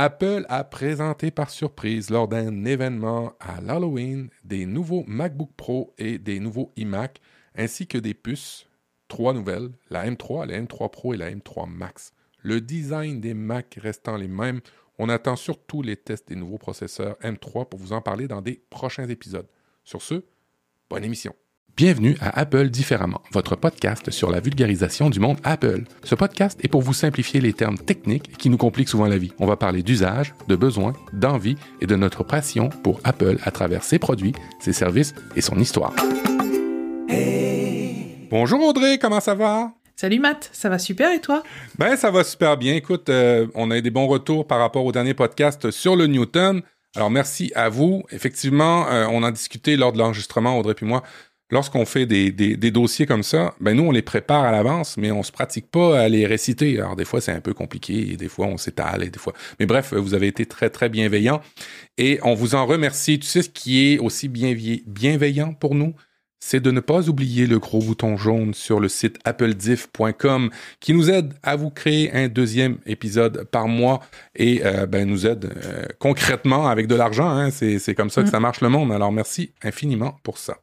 Apple a présenté par surprise lors d'un événement à l'Halloween des nouveaux MacBook Pro et des nouveaux iMac, ainsi que des puces, trois nouvelles, la M3, la M3 Pro et la M3 Max. Le design des Mac restant les mêmes, on attend surtout les tests des nouveaux processeurs M3 pour vous en parler dans des prochains épisodes. Sur ce, bonne émission. Bienvenue à Apple Différemment, votre podcast sur la vulgarisation du monde Apple. Ce podcast est pour vous simplifier les termes techniques qui nous compliquent souvent la vie. On va parler d'usage, de besoins, d'envie et de notre passion pour Apple à travers ses produits, ses services et son histoire. Bonjour Audrey, comment ça va? Salut Matt, ça va super et toi? Ben ça va super bien. Écoute, euh, on a eu des bons retours par rapport au dernier podcast sur le Newton. Alors merci à vous. Effectivement, euh, on en discutait lors de l'enregistrement, Audrey puis moi lorsqu'on fait des, dossiers comme ça, ben nous, on les prépare à l'avance, mais on se pratique pas à les réciter. Alors, des fois, c'est un peu compliqué, et des fois, on s'étale, et des fois. Mais bref, vous avez été très, très bienveillant, et on vous en remercie. Tu sais, ce qui est aussi bienveillant pour nous, c'est de ne pas oublier le gros bouton jaune sur le site applediff.com qui nous aide à vous créer un deuxième épisode par mois et euh, ben, nous aide euh, concrètement avec de l'argent. Hein. C'est comme ça que mm. ça marche le monde. Alors merci infiniment pour ça.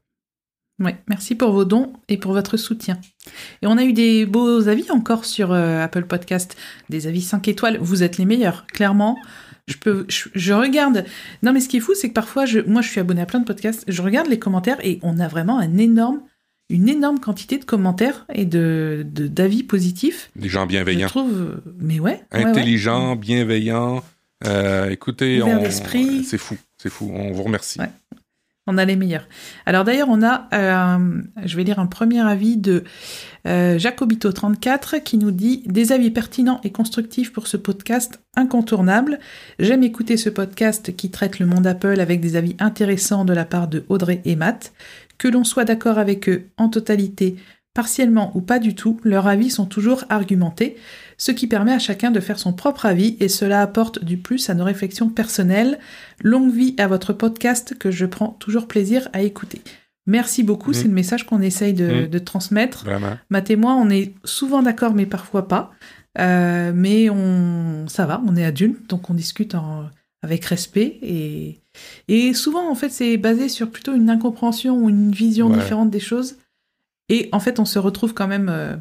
Oui, merci pour vos dons et pour votre soutien. Et on a eu des beaux avis encore sur euh, Apple Podcast, des avis 5 étoiles. Vous êtes les meilleurs, clairement. Je peux, je, regarde. Non, mais ce qui est fou, c'est que parfois, je, moi, je suis abonné à plein de podcasts. Je regarde les commentaires et on a vraiment un énorme, une énorme quantité de commentaires et de d'avis positifs. Des gens bienveillants. Je trouve, mais ouais. Intelligents, bienveillants. Euh, écoutez, c'est fou, c'est fou. On vous remercie. On a les meilleurs. Alors d'ailleurs, on a, euh, je vais lire un premier avis de euh, Jacobito34 qui nous dit des avis pertinents et constructifs pour ce podcast incontournable. J'aime écouter ce podcast qui traite le monde Apple avec des avis intéressants de la part de Audrey et Matt. Que l'on soit d'accord avec eux en totalité, partiellement ou pas du tout, leurs avis sont toujours argumentés ce qui permet à chacun de faire son propre avis et cela apporte du plus à nos réflexions personnelles. Longue vie à votre podcast que je prends toujours plaisir à écouter. Merci beaucoup, c'est le message qu'on essaye de, mm. transmettre. Ma témoin, on est souvent d'accord, mais parfois pas. Euh, mais on, ça va, on est adultes, donc on discute avec respect et, et souvent en fait c'est basé sur plutôt une incompréhension ou une vision différente des choses. Et en fait, on se retrouve quand même euh,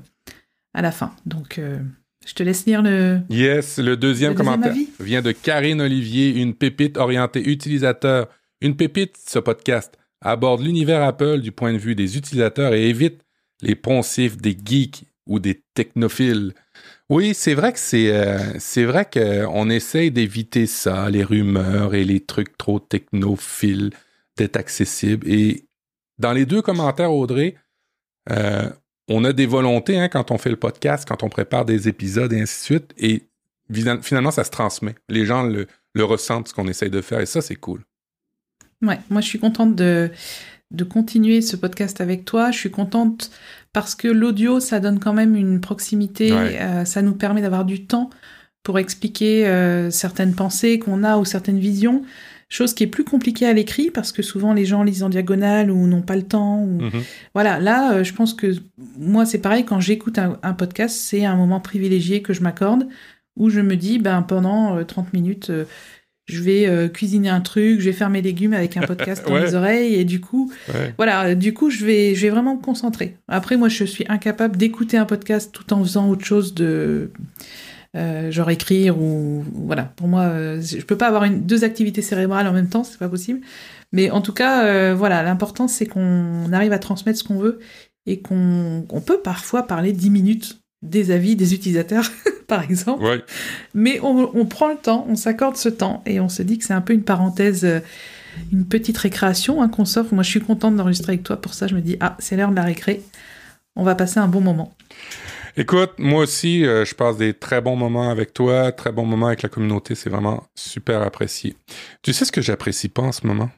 à la fin. Donc euh, je te laisse lire le. Yes, le deuxième, commentaire vient de Karine Olivier, une pépite orientée utilisateur. Une pépite, ce podcast aborde l'univers Apple du point de vue des utilisateurs et évite les poncifs des geeks ou des technophiles. Oui, c'est vrai que c'est euh, c'est vrai qu'on essaye d'éviter ça, les rumeurs et les trucs trop technophiles, d'être accessibles. Et dans les deux commentaires, Audrey, euh, on a des volontés hein, quand on fait le podcast, quand on prépare des épisodes et ainsi de suite. Et finalement, ça se transmet. Les gens le, ressentent, ce qu'on essaye de faire. Et ça, c'est cool. Ouais, moi, je suis contente de, de continuer ce podcast avec toi. Je suis contente parce que l'audio, ça donne quand même une proximité. Euh, ça nous permet d'avoir du temps pour expliquer euh, certaines pensées qu'on a ou certaines visions. Chose qui est plus compliquée à l'écrit parce que souvent les gens lisent en diagonale ou n'ont pas le temps. Ou... Mhm. Voilà, là, euh, je pense que moi, c'est pareil, quand j'écoute un, podcast, c'est un moment privilégié que je m'accorde où je me dis, ben, pendant 30 euh, minutes, euh, je vais cuisiner un truc, je vais faire mes légumes avec un podcast dans les oreilles et du coup, voilà, du coup, je vais, je vais vraiment me concentrer. Après, moi, je suis incapable d'écouter un podcast tout en faisant autre chose de euh, genre écrire ou voilà. Pour moi, euh, je peux pas avoir une, deux activités cérébrales en même temps, c'est pas possible. Mais en tout cas, euh, voilà, l'important c'est qu'on arrive à transmettre ce qu'on veut et qu'on on peut parfois parler dix minutes des avis des utilisateurs, par exemple. Mais on, on, prend le temps, on s'accorde ce temps et on se dit que c'est un peu une parenthèse, une petite récréation hein, qu'on s'offre. Moi, je suis contente d'enregistrer avec toi pour ça. Je me dis, ah, c'est l'heure de la récré. On va passer un bon moment. Écoute, moi aussi, euh, je passe des très bons moments avec toi, très bons moments avec la communauté. C'est vraiment super apprécié. Tu sais ce que j'apprécie pas en ce moment?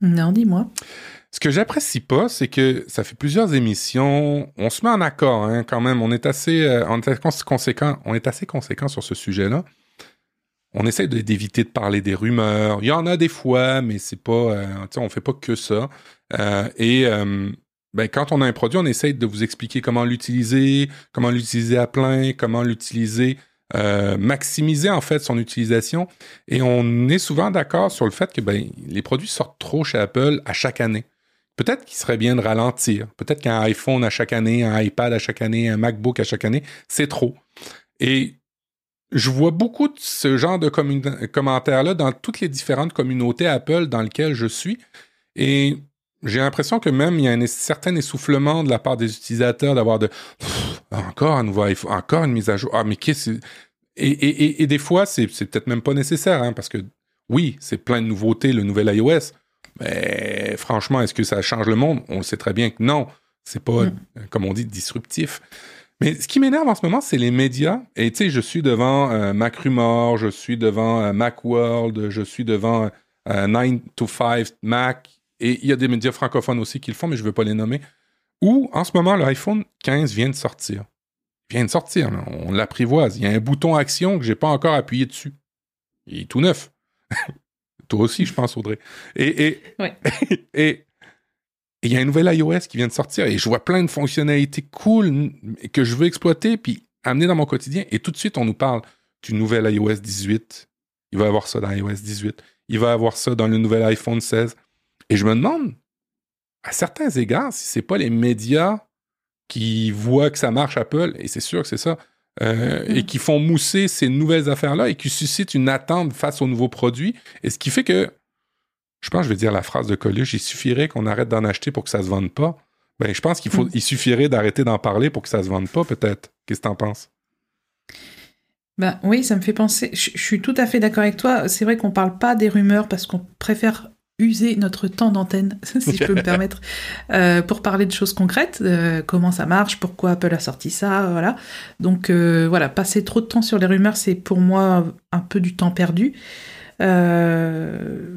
Non, dis-moi. Ce que j'apprécie pas, c'est que ça fait plusieurs émissions. On se met en accord, hein, quand même. On est assez, euh, on est conséquent. On est assez conséquent sur ce sujet-là. On essaie d'éviter de parler des rumeurs. Il y en a des fois, mais c'est pas, euh, on fait pas que ça. et ben, quand on a un produit, on essaie de vous expliquer comment l'utiliser, comment l'utiliser à plein, comment l'utiliser euh, maximiser en fait son utilisation. Et on est souvent d'accord sur le fait que ben, les produits sortent trop chez Apple à chaque année. Peut-être qu'il serait bien de ralentir. Peut-être qu'un iPhone à chaque année, un iPad à chaque année, un MacBook à chaque année, c'est trop. Et je vois beaucoup de ce genre de commentaires-là dans toutes les différentes communautés Apple dans lesquelles je suis. Et j'ai l'impression que même il y a un certain essoufflement de la part des utilisateurs d'avoir de encore un nouveau iPhone, encore une mise à jour. Ah, mais qu'est-ce et, et, et, des fois, c'est peut-être même pas nécessaire, hein, parce que oui, c'est plein de nouveautés, le nouvel iOS. Mais franchement, est-ce que ça change le monde? On le sait très bien que non. C'est pas, mm. comme on dit, disruptif. Mais ce qui m'énerve en ce moment, c'est les médias. Et tu sais, je suis devant euh, Macrumor, je suis devant euh, Macworld, je suis devant euh, 9 to 5 Mac. Et il y a des médias francophones aussi qui le font, mais je ne veux pas les nommer. Où, en ce moment, l'iPhone 15 vient de sortir. Il vient de sortir, on l'apprivoise. Il y a un bouton action que j'ai pas encore appuyé dessus. Il est tout neuf. Toi aussi, je pense, Audrey. Et, et, et et il y a un nouvel iOS qui vient de sortir et je vois plein de fonctionnalités cool que je veux exploiter puis amener dans mon quotidien. Et tout de suite, on nous parle du nouvel iOS 18. Il va y avoir ça dans iOS 18. Il va y avoir ça dans le nouvel iPhone 16. Et je me demande, à certains égards, si c'est pas les médias qui voient que ça marche Apple, et c'est sûr que c'est ça, euh, et mm. qui font mousser ces nouvelles affaires-là et qui suscitent une attente face aux nouveaux produits. Et ce qui fait que je pense que je vais dire la phrase de Coluche, il suffirait qu'on arrête d'en acheter pour que ça se vende pas. Ben, je pense qu'il faut, mm. il suffirait d'arrêter d'en parler pour que ça se vende pas, peut-être. Qu'est-ce que t'en penses? Ben oui, ça me fait penser. Je, suis tout à fait d'accord avec toi. C'est vrai qu'on parle pas des rumeurs parce qu'on préfère user notre temps d'antenne, si je peux me permettre, euh, pour parler de choses concrètes, euh, comment ça marche, pourquoi Apple a sorti ça, voilà. Donc euh, voilà, passer trop de temps sur les rumeurs, c'est pour moi un peu du temps perdu. Euh,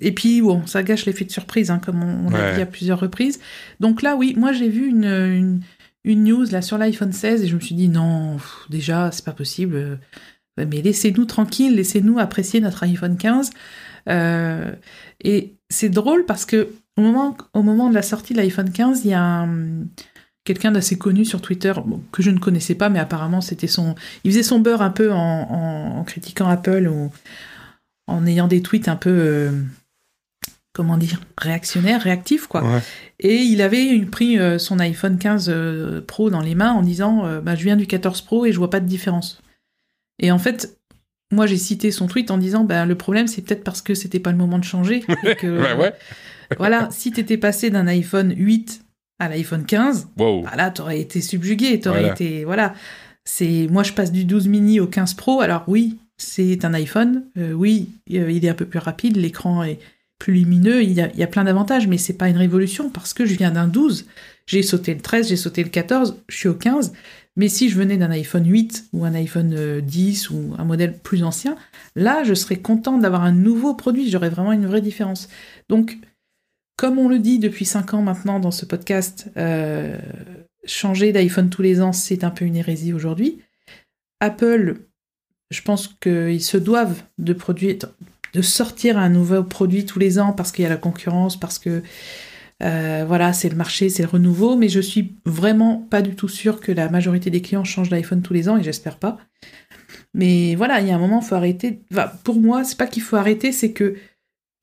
et puis, bon, ça gâche l'effet de surprise, hein, comme on, l'a dit à plusieurs reprises. Donc là, oui, moi j'ai vu une, une, news là sur l'iPhone 16 et je me suis dit non, déjà, c'est pas possible. Mais laissez-nous tranquille, laissez-nous apprécier notre iPhone 15. Euh, et c'est drôle parce que au moment, au moment de la sortie de l'iPhone 15, il y a quelqu'un d'assez connu sur Twitter, que je ne connaissais pas, mais apparemment c'était son. Il faisait son beurre un peu en, en, en critiquant Apple ou en ayant des tweets un peu, euh, comment dire, réactionnaires, réactifs, quoi. Et il avait pris euh, son iPhone 15 euh, Pro dans les mains en disant bah, Je viens du 14 Pro et je vois pas de différence. Et en fait, moi j'ai cité son tweet en disant bah, Le problème, c'est peut-être parce que c'était pas le moment de changer. voilà, si t'étais passé d'un iPhone 8 à l'iPhone 15, wow. bah là, t'aurais été subjugué, t'aurais été. Voilà. C'est, moi, je passe du 12 mini au 15 Pro, alors oui, c'est un iPhone. Euh, oui, euh, il est un peu plus rapide, l'écran est plus lumineux, il y a, plein d'avantages, mais c'est pas une révolution parce que je viens d'un 12. J'ai sauté le 13, j'ai sauté le 14, je suis au 15. Mais si je venais d'un iPhone 8 ou un iPhone 10 euh, ou un modèle plus ancien, là, je serais content d'avoir un nouveau produit. J'aurais vraiment une vraie différence. Donc, comme on le dit depuis 5 ans maintenant dans ce podcast, changer d'iPhone tous les ans, c'est un peu une hérésie aujourd'hui. Apple je pense qu'ils se doivent de produire, de sortir un nouveau produit tous les ans parce qu'il y a la concurrence, parce que euh, voilà, c'est le marché, c'est le renouveau, mais je suis vraiment pas du tout sûre que la majorité des clients changent d'iPhone tous les ans et j'espère pas. Mais voilà, il y a un moment, il faut arrêter. pour moi, c'est pas qu'il faut arrêter, c'est que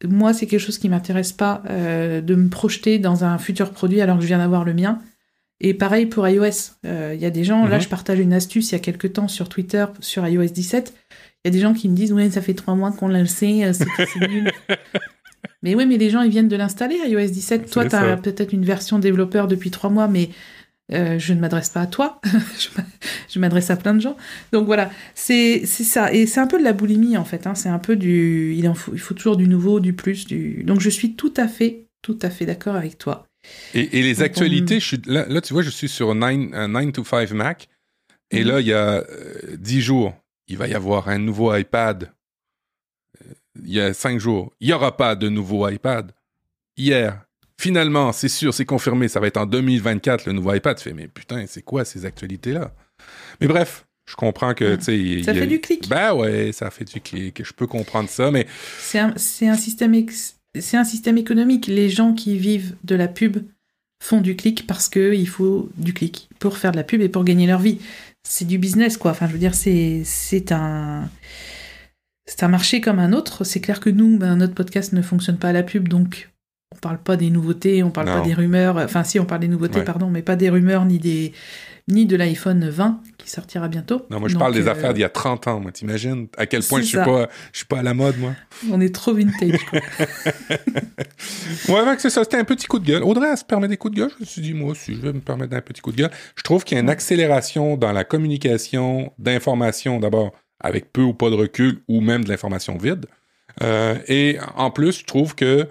moi, c'est quelque chose qui m'intéresse pas euh, de me projeter dans un futur produit alors que je viens d'avoir le mien. Et pareil pour iOS. Euh, il y a des gens, là mhm. je partage une astuce il y a quelques temps sur Twitter, sur iOS 17. Il y a des gens qui me disent, ouais, ça fait trois mois qu'on l'a lancé, c'est nul. mais oui, mais les gens, ils viennent de l'installer, iOS 17. Toi, tu as peut-être une version développeur depuis trois mois, mais euh, je ne m'adresse pas à toi, je m'adresse à plein de gens. Donc voilà, c'est ça. Et c'est un peu de la boulimie, en fait. Hein. C'est un peu du... Il, en faut, il faut toujours du nouveau, du plus. Du... Donc je suis tout à fait, tout à fait d'accord avec toi. Et, les actualités, je suis, là, tu vois, je suis sur 9, 9 to 5 Mac. Et mhm. là, il y a 10 euh, jours, il va y avoir un nouveau iPad. Il y a 5 jours, il n'y aura pas de nouveau iPad. Hier, finalement, c'est sûr, c'est confirmé, ça va être en 2024 le nouveau iPad. Tu fais, mais putain, c'est quoi ces actualités-là? Mais bref, je comprends que, tu sais... Ça fait du clic. Ben ouais, ça fait du clic. Je peux comprendre ça, mais... C'est un, un, système c'est un système économique. Les gens qui vivent de la pub font du clic parce qu'il faut du clic pour faire de la pub et pour gagner leur vie. c'est du business, quoi. Enfin, je veux dire, c'est un, c'est un marché comme un autre. C'est clair que nous, ben, notre podcast ne fonctionne pas à la pub, donc on parle pas des nouveautés, on parle pas des rumeurs. Enfin, si, on parle des nouveautés, pardon, mais pas des rumeurs ni des ni de l'iPhone 20 qui sortira bientôt. Non, moi je parle des euh, affaires d'il y a 30 ans, moi t'imagines? À quel point je suis pas je suis pas à la mode moi. On est trop vintage. ouais, c'est ça, c'était un petit coup de gueule. Audrey elle se permet des coups de gueule, je me suis dit moi aussi je vais me permettre d'un petit coup de gueule. Je trouve qu'il y a une accélération dans la communication d'informations d'abord avec peu ou pas de recul ou même de l'information vide. Euh, et en plus, je trouve que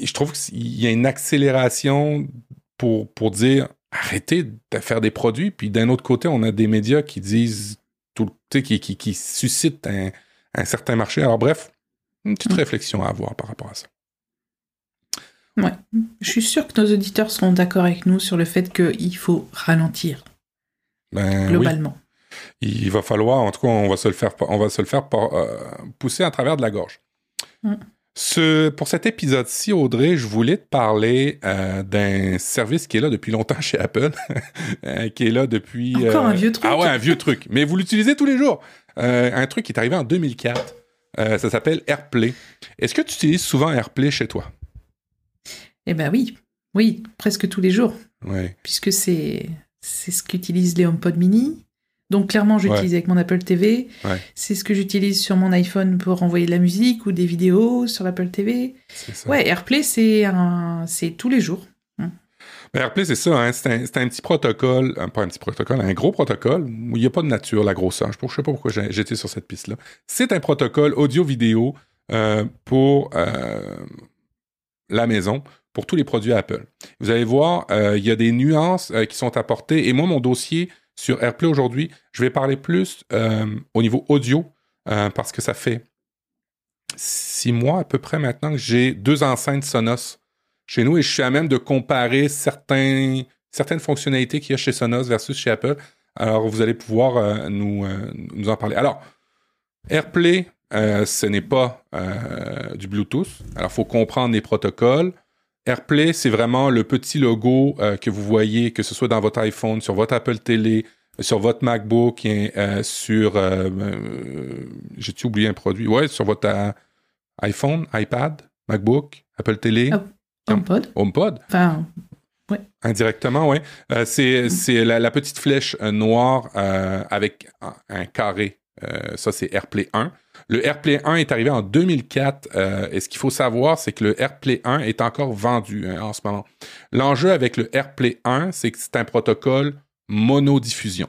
je trouve qu'il y a une accélération pour, pour dire arrêtez de faire des produits. Puis d'un autre côté, on a des médias qui disent tout, qui, qui, qui suscitent un, un, certain marché. Alors bref, une petite réflexion à avoir par rapport à ça. Ouais. Je suis sûr que nos auditeurs seront d'accord avec nous sur le fait qu'il faut ralentir. Ben, globalement. Il va falloir, en tout cas, on va se le faire, on va se le faire euh, pousser à travers de la gorge. Mm pour cet épisode-ci, Audrey, je voulais te parler euh, d'un service qui est là depuis longtemps chez Apple, euh, qui est là depuis... Encore un vieux truc? Ah ouais, un vieux truc. Mais vous l'utilisez tous les jours. un truc qui est arrivé en 2004. ça s'appelle AirPlay. Est-ce que tu utilises souvent AirPlay chez toi? Eh ben oui. Oui, presque tous les jours. Ouais. Puisque c'est ce qu'utilisent les HomePod mini, donc clairement, j'utilise avec mon Apple TV. C'est ce que j'utilise sur mon iPhone pour envoyer de la musique ou des vidéos sur l'Apple TV. Ouais, AirPlay, c'est un... c'est tous les jours. Hum. AirPlay, c'est ça, hein. c'est un, un, petit protocole, euh, pas un petit protocole, un gros protocole où il n'y a pas de nature, la grosseur. Je ne sais pas pourquoi j'étais sur cette piste-là. C'est un protocole audio-vidéo euh, pour euh, la maison, pour tous les produits Apple. Vous allez voir, il y a des nuances qui sont apportées. Et moi, mon dossier, sur AirPlay aujourd'hui, je vais parler plus euh, au niveau audio euh, parce que ça fait six mois à peu près maintenant que j'ai deux enceintes Sonos chez nous et je suis à même de comparer certaines fonctionnalités qu'il y a chez Sonos versus chez Apple. Alors, vous allez pouvoir euh, nous, nous en parler. Alors, AirPlay, ce n'est pas du Bluetooth. Alors, il faut comprendre les protocoles. AirPlay, c'est vraiment le petit logo euh, que vous voyez, que ce soit dans votre iPhone, sur votre Apple Télé, sur votre MacBook, euh, sur... Euh, j'ai-tu oublié un produit? Ouais, sur votre iPhone, iPad, MacBook, Apple Télé. Ah, HomePod. HomePod? Enfin, ouais. Indirectement, oui. c'est mm. la, la, petite flèche noire avec un carré. Ça, c'est AirPlay 1. Le AirPlay 1 est arrivé en 2004 euh, et ce qu'il faut savoir, c'est que le AirPlay 1 est encore vendu hein, en ce moment. L'enjeu avec le AirPlay 1, c'est que c'est un protocole monodiffusion.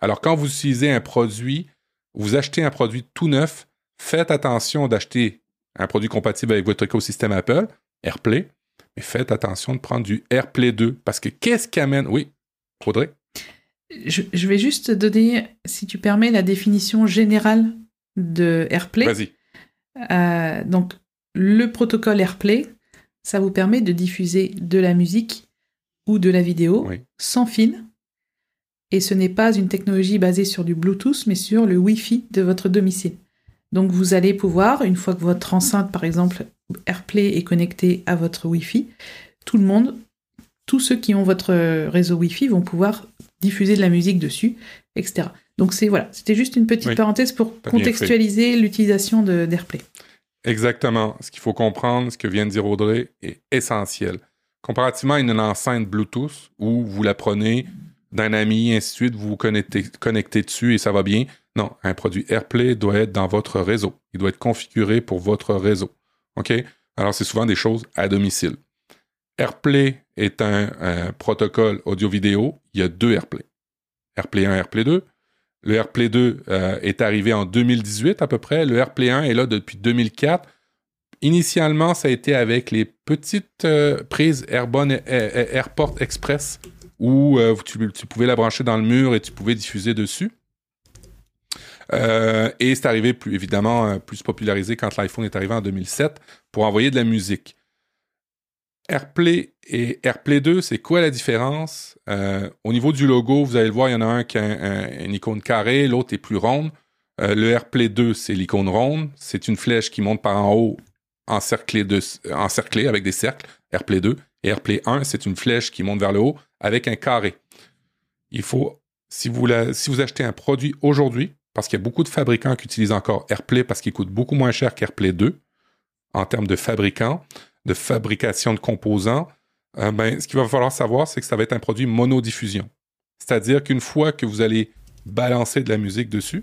Alors quand vous utilisez un produit, vous achetez un produit tout neuf, faites attention d'acheter un produit compatible avec votre écosystème Apple, AirPlay, mais faites attention de prendre du AirPlay 2 parce que qu'est-ce qui amène... Oui, Audrey? Je, vais juste donner, si tu permets, la définition générale de AirPlay. Vas-y. Euh, donc, le protocole AirPlay, ça vous permet de diffuser de la musique ou de la vidéo sans fil. Et ce n'est pas une technologie basée sur du Bluetooth, mais sur le Wi-Fi de votre domicile. Donc, vous allez pouvoir, une fois que votre enceinte, par exemple, AirPlay est connectée à votre Wi-Fi, tout le monde, tous ceux qui ont votre réseau Wi-Fi vont pouvoir diffuser de la musique dessus, etc. Donc c'est voilà, c'était juste une petite parenthèse pour contextualiser l'utilisation d'AirPlay. Exactement. Ce qu'il faut comprendre, ce que vient de dire Audrey, est essentiel. Comparativement à une enceinte Bluetooth où vous la prenez d'un ami, ainsi de suite, vous vous connectez, connectez dessus et ça va bien. Non, un produit AirPlay doit être dans votre réseau. Il doit être configuré pour votre réseau. OK? Alors, c'est souvent des choses à domicile. AirPlay est un, un protocole audio-vidéo. Il y a deux AirPlay. AirPlay 1, AirPlay 2. Le AirPlay 2 euh, est arrivé en 2018 à peu près. Le AirPlay 1 est là depuis 2004. Initialement, ça a été avec les petites euh, prises Airbone, Airport Express où euh, tu, pouvais la brancher dans le mur et tu pouvais diffuser dessus. et c'est arrivé évidemment plus popularisé quand l'iPhone est arrivé en 2007 pour envoyer de la musique. AirPlay et AirPlay 2, c'est quoi la différence? Euh, au niveau du logo, vous allez le voir, il y en a un qui a une icône carrée, l'autre est plus ronde. Euh, le AirPlay 2, c'est l'icône ronde. C'est une flèche qui monte par en haut encerclée, avec des cercles, AirPlay 2. Et AirPlay 1, c'est une flèche qui monte vers le haut avec un carré. Il faut si vous, si vous achetez un produit aujourd'hui, parce qu'il y a beaucoup de fabricants qui utilisent encore AirPlay parce qu'il coûte beaucoup moins cher qu'AirPlay 2 en termes de fabricants, de fabrication de composants, euh, ben, ce qu'il va falloir savoir, c'est que ça va être un produit monodiffusion. C'est-à-dire qu'une fois que vous allez balancer de la musique dessus,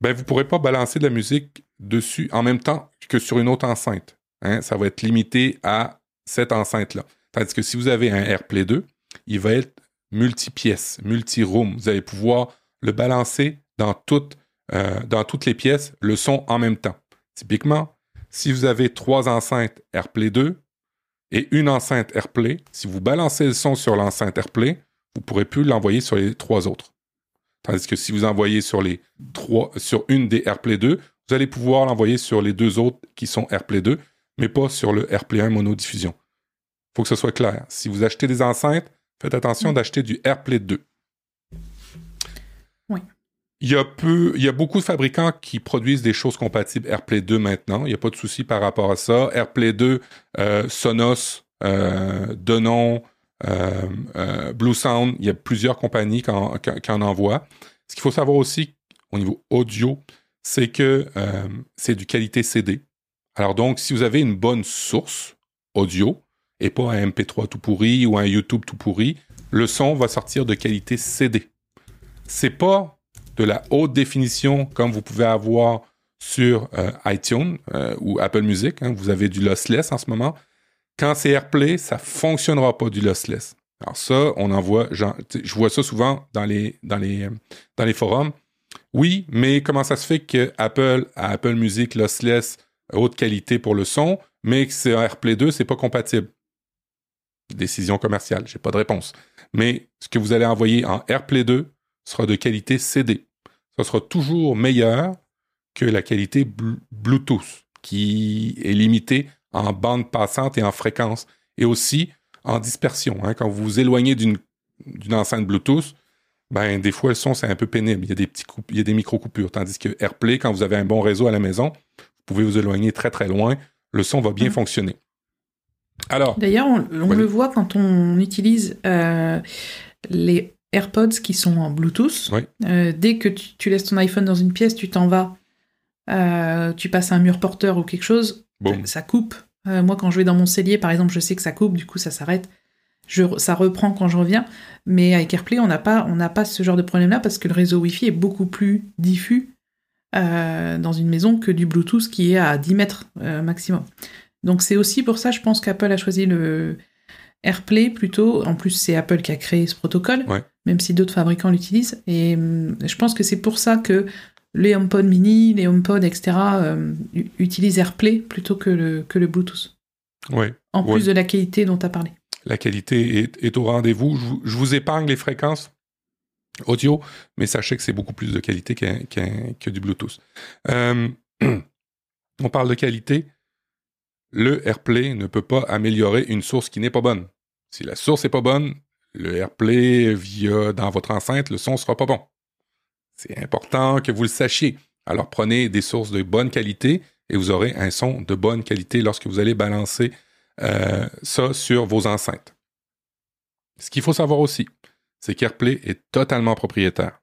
ben, vous ne pourrez pas balancer de la musique dessus en même temps que sur une autre enceinte. Hein. Ça va être limité à cette enceinte-là. Tandis que si vous avez un AirPlay 2, il va être multi-pièces, multi-room. Vous allez pouvoir le balancer euh, dans toutes les pièces, le son en même temps. Typiquement, si vous avez trois enceintes AirPlay 2 et une enceinte AirPlay, si vous balancez le son sur l'enceinte AirPlay, vous ne pourrez plus l'envoyer sur les trois autres. Tandis que si vous envoyez sur, les trois, sur une des AirPlay 2, vous allez pouvoir l'envoyer sur les deux autres qui sont AirPlay 2, mais pas sur le AirPlay 1 monodiffusion. Il faut que ce soit clair. Si vous achetez des enceintes, faites attention d'acheter du AirPlay 2. Oui. Il y, a beaucoup de fabricants qui produisent des choses compatibles AirPlay 2 maintenant. Il n'y a pas de souci par rapport à ça. AirPlay 2, euh, Sonos, euh, Denon, euh, Blue Sound, il y a plusieurs compagnies qui en, qui en envoient. Ce qu'il faut savoir aussi au niveau audio, c'est que c'est du qualité CD. Alors donc, si vous avez une bonne source audio et pas un MP3 tout pourri ou un YouTube tout pourri, le son va sortir de qualité CD. C'est pas de la haute définition comme vous pouvez avoir sur euh, iTunes euh, ou Apple Music. Hein. vous avez du lossless en ce moment. Quand c'est AirPlay, ça fonctionnera pas du lossless. Alors ça, on en voit, je vois ça souvent dans les forums. Oui, mais comment ça se fait que Apple a Apple Music lossless haute qualité pour le son, mais que c'est AirPlay 2, c'est pas compatible? Décision commerciale, j'ai pas de réponse. Mais ce que vous allez envoyer en AirPlay 2 sera de qualité CD. Ça sera toujours meilleur que la qualité Bluetooth, qui est limitée en bande passante et en fréquence, et aussi en dispersion. Hein. Quand vous vous éloignez d'une enceinte Bluetooth, ben, des fois, le son, c'est un peu pénible. Il y a des, petits il y a des micro-coupures. Tandis que AirPlay, quand vous avez un bon réseau à la maison, pouvez vous éloigner très très loin, le son va bien mm. fonctionner. Alors. D'ailleurs, on, le voit quand on utilise euh, les AirPods qui sont en Bluetooth. Euh, dès que tu, laisses ton iPhone dans une pièce, tu t'en vas, euh, tu passes un mur porteur ou quelque chose, ça coupe. moi, quand je vais dans mon cellier, par exemple, je sais que ça coupe, du coup, ça s'arrête. Je, ça reprend quand je reviens. Mais avec AirPlay, on n'a pas, on pas ce genre de problème-là parce que le réseau Wi-Fi est beaucoup plus diffus euh, dans une maison que du Bluetooth qui est à 10 mètres euh, maximum. Donc c'est aussi pour ça, je pense qu'Apple a choisi le AirPlay plutôt. En plus, c'est Apple qui a créé ce protocole, même si d'autres fabricants l'utilisent. Et hum, je pense que c'est pour ça que les HomePod mini, les HomePod, etc., euh, utilisent AirPlay plutôt que le, que le Bluetooth. Ouais. En plus de la qualité dont tu as parlé. La qualité est, est au rendez-vous. je vous épargne les fréquences audio, mais sachez que c'est beaucoup plus de qualité que du Bluetooth. Euh, on parle de qualité. Le AirPlay ne peut pas améliorer une source qui n'est pas bonne. Si la source n'est pas bonne, le AirPlay via dans votre enceinte, le son sera pas bon. C'est important que vous le sachiez. Alors prenez des sources de bonne qualité et vous aurez un son de bonne qualité lorsque vous allez balancer euh, ça sur vos enceintes. Ce qu'il faut savoir aussi, c'est qu'AirPlay est totalement propriétaire.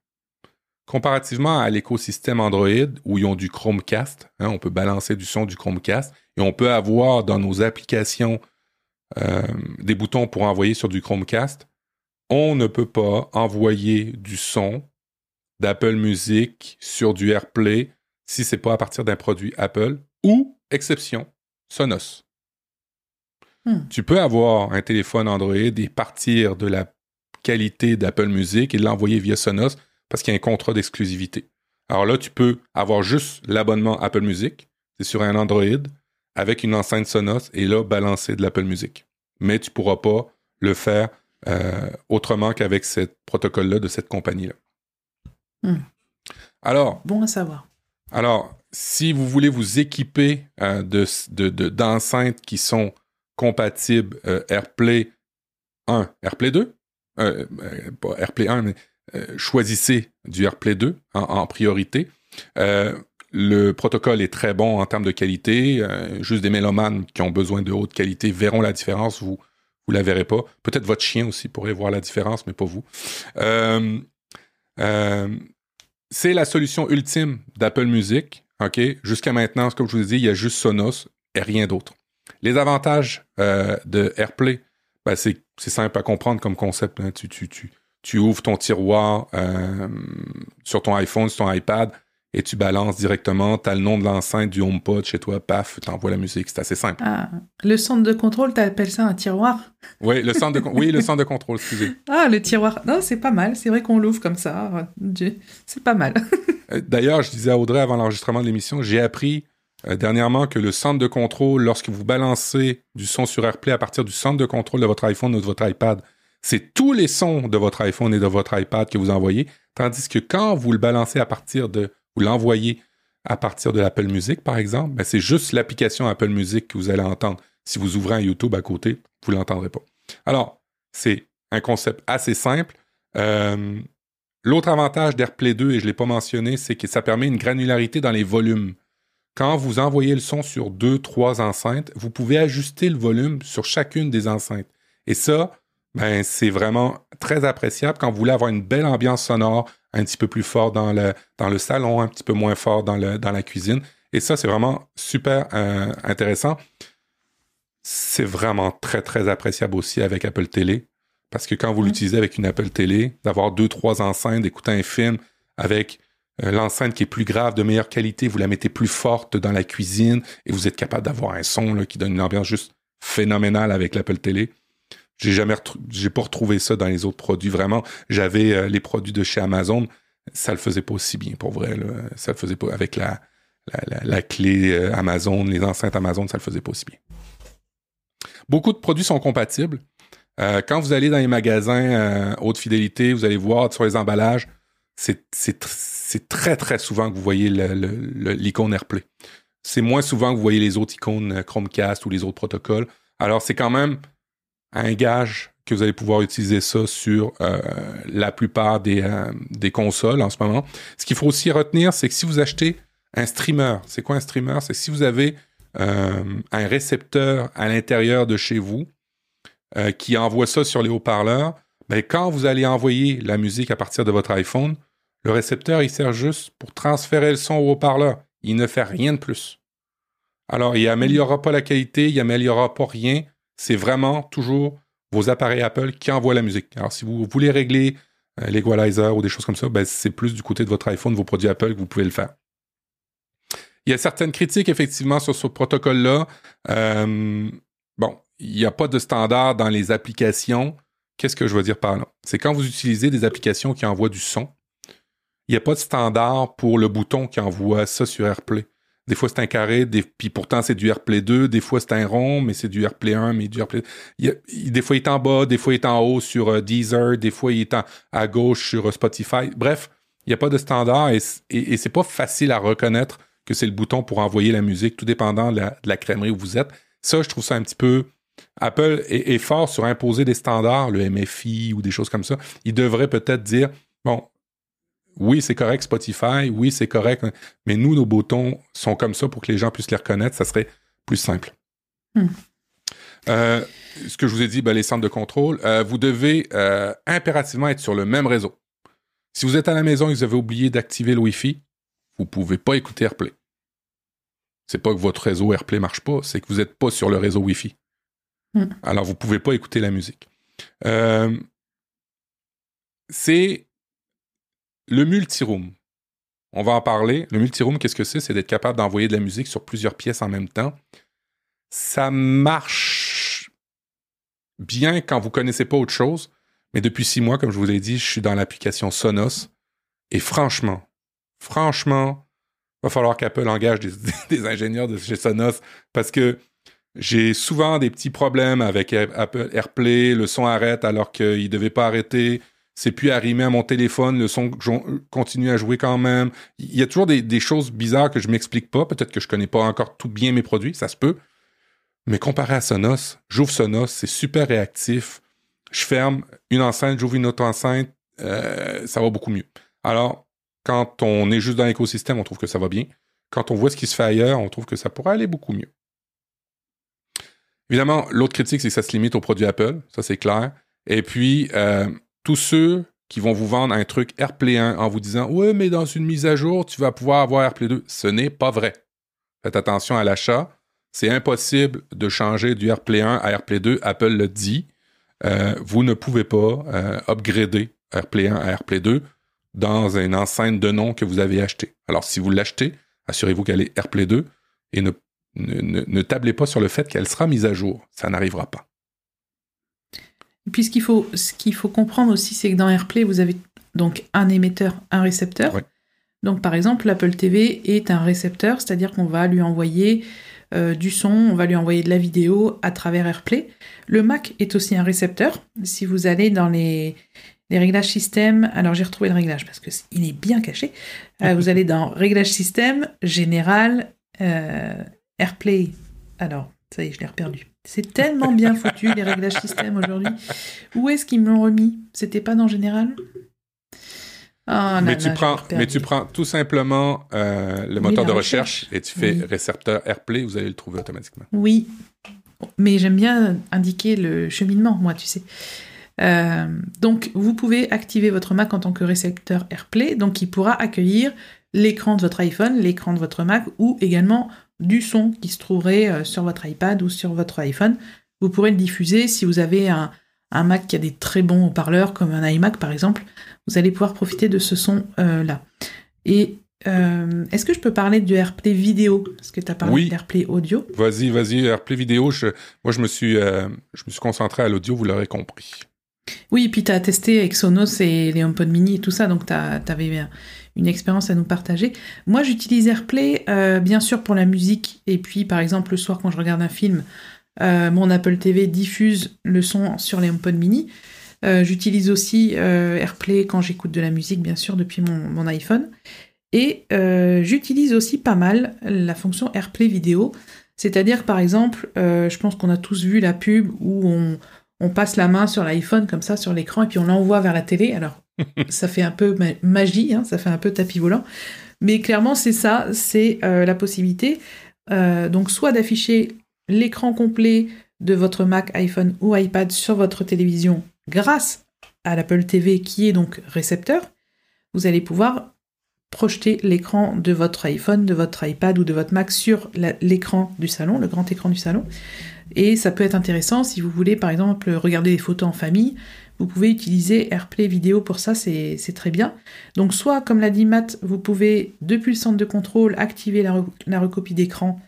Comparativement à l'écosystème Android où ils ont du Chromecast, hein, on peut balancer du son du Chromecast et on peut avoir dans nos applications euh, des boutons pour envoyer sur du Chromecast, on ne peut pas envoyer du son d'Apple Music sur du AirPlay si c'est pas à partir d'un produit Apple ou, exception, Sonos. Hmm. Tu peux avoir un téléphone Android et partir de la qualité d'Apple Music et l'envoyer via Sonos parce qu'il y a un contrat d'exclusivité. Alors là, tu peux avoir juste l'abonnement Apple Music, c'est sur un Android, avec une enceinte Sonos et là, balancer de l'Apple Music. Mais tu ne pourras pas le faire euh, autrement qu'avec ce protocole-là de cette compagnie-là. Hmm. Alors. Bon à savoir. Alors, si vous voulez vous équiper euh, d'enceintes qui sont compatibles euh, AirPlay 1, AirPlay 2, euh, euh, pas AirPlay 1, mais choisissez du AirPlay 2 en, priorité. le protocole est très bon en termes de qualité. juste des mélomanes qui ont besoin de haute qualité verront la différence. Vous vous la verrez pas. Peut-être votre chien aussi pourrait voir la différence, mais pas vous. c'est la solution ultime d'Apple Music. Jusqu'à maintenant, comme je vous ai dit, il y a juste Sonos et rien d'autre. Les avantages de AirPlay, ben, c'est simple à comprendre comme concept. Hein. Tu, ouvres ton tiroir sur ton iPhone, sur ton iPad, et tu balances directement, tu as le nom de l'enceinte du HomePod chez toi, paf, tu envoies la musique. C'est assez simple. Ah, le centre de contrôle, tu appelles ça un tiroir? Oui, le centre de, oui, le centre de contrôle, excusez. Ah, le tiroir. Non, c'est pas mal. C'est vrai qu'on l'ouvre comme ça. C'est pas mal. Euh, d'ailleurs, je disais à Audrey avant l'enregistrement de l'émission, j'ai appris euh, dernièrement que le centre de contrôle, lorsque vous balancez du son sur AirPlay à partir du centre de contrôle de votre iPhone ou de votre iPad, c'est tous les sons de votre iPhone et de votre iPad que vous envoyez, tandis que quand vous le balancez à partir de vous l'envoyez à partir de l'Apple Music, par exemple, ben c'est juste l'application Apple Music que vous allez entendre. Si vous ouvrez un YouTube à côté, vous ne l'entendrez pas. Alors, c'est un concept assez simple. Euh, l'autre avantage d'AirPlay 2, et je ne l'ai pas mentionné, c'est que ça permet une granularité dans les volumes. Quand vous envoyez le son sur deux, trois enceintes, vous pouvez ajuster le volume sur chacune des enceintes. Et ça, ben, c'est vraiment très appréciable quand vous voulez avoir une belle ambiance sonore, un petit peu plus fort dans le, dans le salon, un petit peu moins fort dans, le, dans la cuisine. Et ça, c'est vraiment super euh, intéressant. C'est vraiment très, très appréciable aussi avec Apple Télé. Parce que quand vous l'utilisez avec une Apple Télé, d'avoir deux, trois enceintes, d'écouter un film avec euh, l'enceinte qui est plus grave, de meilleure qualité, vous la mettez plus forte dans la cuisine et vous êtes capable d'avoir un son qui donne une ambiance juste phénoménale avec l'Apple Télé. J'ai jamais j'ai pas retrouvé ça dans les autres produits. Vraiment, j'avais euh, les produits de chez Amazon, ça le faisait pas aussi bien pour vrai. Ça le faisait pas avec la, la, clé euh, Amazon, les enceintes Amazon, ça le faisait pas aussi bien. Beaucoup de produits sont compatibles. Euh, quand vous allez dans les magasins haute fidélité, vous allez voir sur les emballages, c'est très très souvent que vous voyez l'icône AirPlay. C'est moins souvent que vous voyez les autres icônes Chromecast ou les autres protocoles. Alors c'est quand même un gage que vous allez pouvoir utiliser ça sur euh, la plupart des, euh, des consoles en ce moment. Ce qu'il faut aussi retenir, c'est que si vous achetez un streamer, c'est quoi un streamer? C'est si vous avez euh, un récepteur à l'intérieur de chez vous qui envoie ça sur les haut-parleurs, ben, quand vous allez envoyer la musique à partir de votre iPhone, le récepteur, il sert juste pour transférer le son au haut-parleur. Il ne fait rien de plus. Alors, il n'améliorera pas la qualité, il n'améliorera pas rien c'est vraiment toujours vos appareils Apple qui envoient la musique. Alors, si vous voulez régler euh, l'equalizer ou des choses comme ça, ben, c'est plus du côté de votre iPhone, vos produits Apple, que vous pouvez le faire. Il y a certaines critiques, effectivement, sur ce protocole-là. Euh, bon, il n'y a pas de standard dans les applications. Qu'est-ce que je veux dire par là? C'est quand vous utilisez des applications qui envoient du son, il n'y a pas de standard pour le bouton qui envoie ça sur AirPlay. Des fois, c'est un carré, puis pourtant, c'est du AirPlay 2. Des fois, c'est un rond, mais c'est du AirPlay 1, mais du AirPlay... des fois, il est en bas, des fois, il est en haut sur euh, Deezer, des fois, il est à gauche sur euh, Spotify. Bref, il n'y a pas de standard et, c'est pas facile à reconnaître que c'est le bouton pour envoyer la musique, tout dépendant de la, crèmerie où vous êtes. Ça, je trouve ça un petit peu... Apple est fort sur imposer des standards, le MFI ou des choses comme ça. Il devrait peut-être dire, bon, oui, c'est correct Spotify, oui, c'est correct, mais nous, nos boutons sont comme ça pour que les gens puissent les reconnaître, ça serait plus simple. Hmm. Euh, ce que je vous ai dit, ben, les centres de contrôle, euh, vous devez euh, impérativement être sur le même réseau. Si vous êtes à la maison et que vous avez oublié d'activer le Wi-Fi, vous ne pouvez pas écouter AirPlay. C'est pas que votre réseau AirPlay marche pas, c'est que vous n'êtes pas sur le réseau Wi-Fi. Hmm. Alors, vous ne pouvez pas écouter la musique. c'est le multiroom. On va en parler. Le multiroom, qu'est-ce que c'est? C'est d'être capable d'envoyer de la musique sur plusieurs pièces en même temps. Ça marche bien quand vous connaissez pas autre chose. Mais depuis six mois, comme je vous l'ai dit, je suis dans l'application Sonos. Et franchement, franchement, va falloir qu'Apple engage des, ingénieurs de chez Sonos parce que j'ai souvent des petits problèmes avec Apple AirPlay, le son arrête alors qu'il ne devait pas arrêter c'est plus arrimé à mon téléphone, le son continue à jouer quand même. Il y a toujours des, choses bizarres que je m'explique pas. Peut-être que je connais pas encore tout bien mes produits, ça se peut. Mais comparé à Sonos, j'ouvre Sonos, c'est super réactif. Je ferme une enceinte, j'ouvre une autre enceinte, euh, ça va beaucoup mieux. Alors, quand on est juste dans l'écosystème, on trouve que ça va bien. Quand on voit ce qui se fait ailleurs, on trouve que ça pourrait aller beaucoup mieux. Évidemment, l'autre critique, c'est que ça se limite aux produits Apple, ça c'est clair. Et puis, euh, tous ceux qui vont vous vendre un truc AirPlay 1 en vous disant Ouais, mais dans une mise à jour, tu vas pouvoir avoir AirPlay 2. Ce n'est pas vrai. Faites attention à l'achat. C'est impossible de changer du AirPlay 1 à AirPlay 2. Apple le dit. Euh, vous ne pouvez pas euh, upgrader AirPlay 1 à AirPlay 2 dans une enceinte de nom que vous avez acheté. Alors, si vous l'achetez, assurez-vous qu'elle est AirPlay 2 et ne, ne, tablez pas sur le fait qu'elle sera mise à jour. Ça n'arrivera pas. Puis, ce qu'il faut, faut comprendre aussi, c'est que dans AirPlay, vous avez donc un émetteur, un récepteur. Donc, par exemple, l'Apple TV est un récepteur, c'est-à-dire qu'on va lui envoyer euh, du son, on va lui envoyer de la vidéo à travers AirPlay. Le Mac est aussi un récepteur. Si vous allez dans les, les réglages système, alors j'ai retrouvé le réglage parce qu'il est bien caché. Euh, vous allez dans réglage système, général, euh, AirPlay. Alors, ça y est, je l'ai reperdu. C'est tellement bien foutu les réglages système aujourd'hui. Où est-ce qu'ils me l'ont remis? C'était pas dans général? Ah, mais, tu prends, mais tu prends tout simplement euh, le moteur de recherche, et tu fais récepteur AirPlay, vous allez le trouver automatiquement. Oui, mais j'aime bien indiquer le cheminement, moi, tu sais. Euh, donc, vous pouvez activer votre Mac en tant que récepteur AirPlay, donc il pourra accueillir l'écran de votre iPhone, l'écran de votre Mac, ou également du son qui se trouverait euh, sur votre iPad ou sur votre iPhone. Vous pourrez le diffuser si vous avez un, un Mac qui a des très bons haut-parleurs, comme un iMac par exemple vous allez pouvoir profiter de ce son-là. Euh, Et euh, est-ce que je peux parler du AirPlay vidéo? Parce que tu as parlé d'AirPlay audio. Vas-y, vas-y, AirPlay vidéo. moi, je me, suis, euh, je me suis concentré à l'audio, vous l'aurez compris. Oui, et puis tu as testé avec Sonos et les HomePod mini et tout ça, donc tu avais une expérience à nous partager. Moi, j'utilise AirPlay, bien sûr, pour la musique, et puis par exemple, le soir, quand je regarde un film, mon Apple TV diffuse le son sur les HomePod mini. Euh, j'utilise aussi euh, AirPlay quand j'écoute de la musique, bien sûr, depuis mon, iPhone. Et euh, j'utilise aussi pas mal la fonction AirPlay vidéo. C'est-à-dire, par exemple, je pense qu'on a tous vu la pub où on, passe la main sur l'iPhone comme ça sur l'écran et puis on l'envoie vers la télé. Alors, ça fait un peu magie, hein, ça fait un peu tapis volant. Mais clairement, c'est ça, c'est la possibilité. donc, soit d'afficher l'écran complet de votre Mac, iPhone ou iPad sur votre télévision grâce à l'Apple TV qui est donc récepteur, vous allez pouvoir projeter l'écran de votre iPhone, de votre iPad ou de votre Mac sur l'écran du salon, le grand écran du salon. Et ça peut être intéressant si vous voulez par exemple regarder des photos en famille. Vous pouvez utiliser AirPlay vidéo pour ça, c'est très bien. Donc soit, comme l'a dit Matt, vous pouvez, depuis le centre de contrôle, activer la, recopie d'écran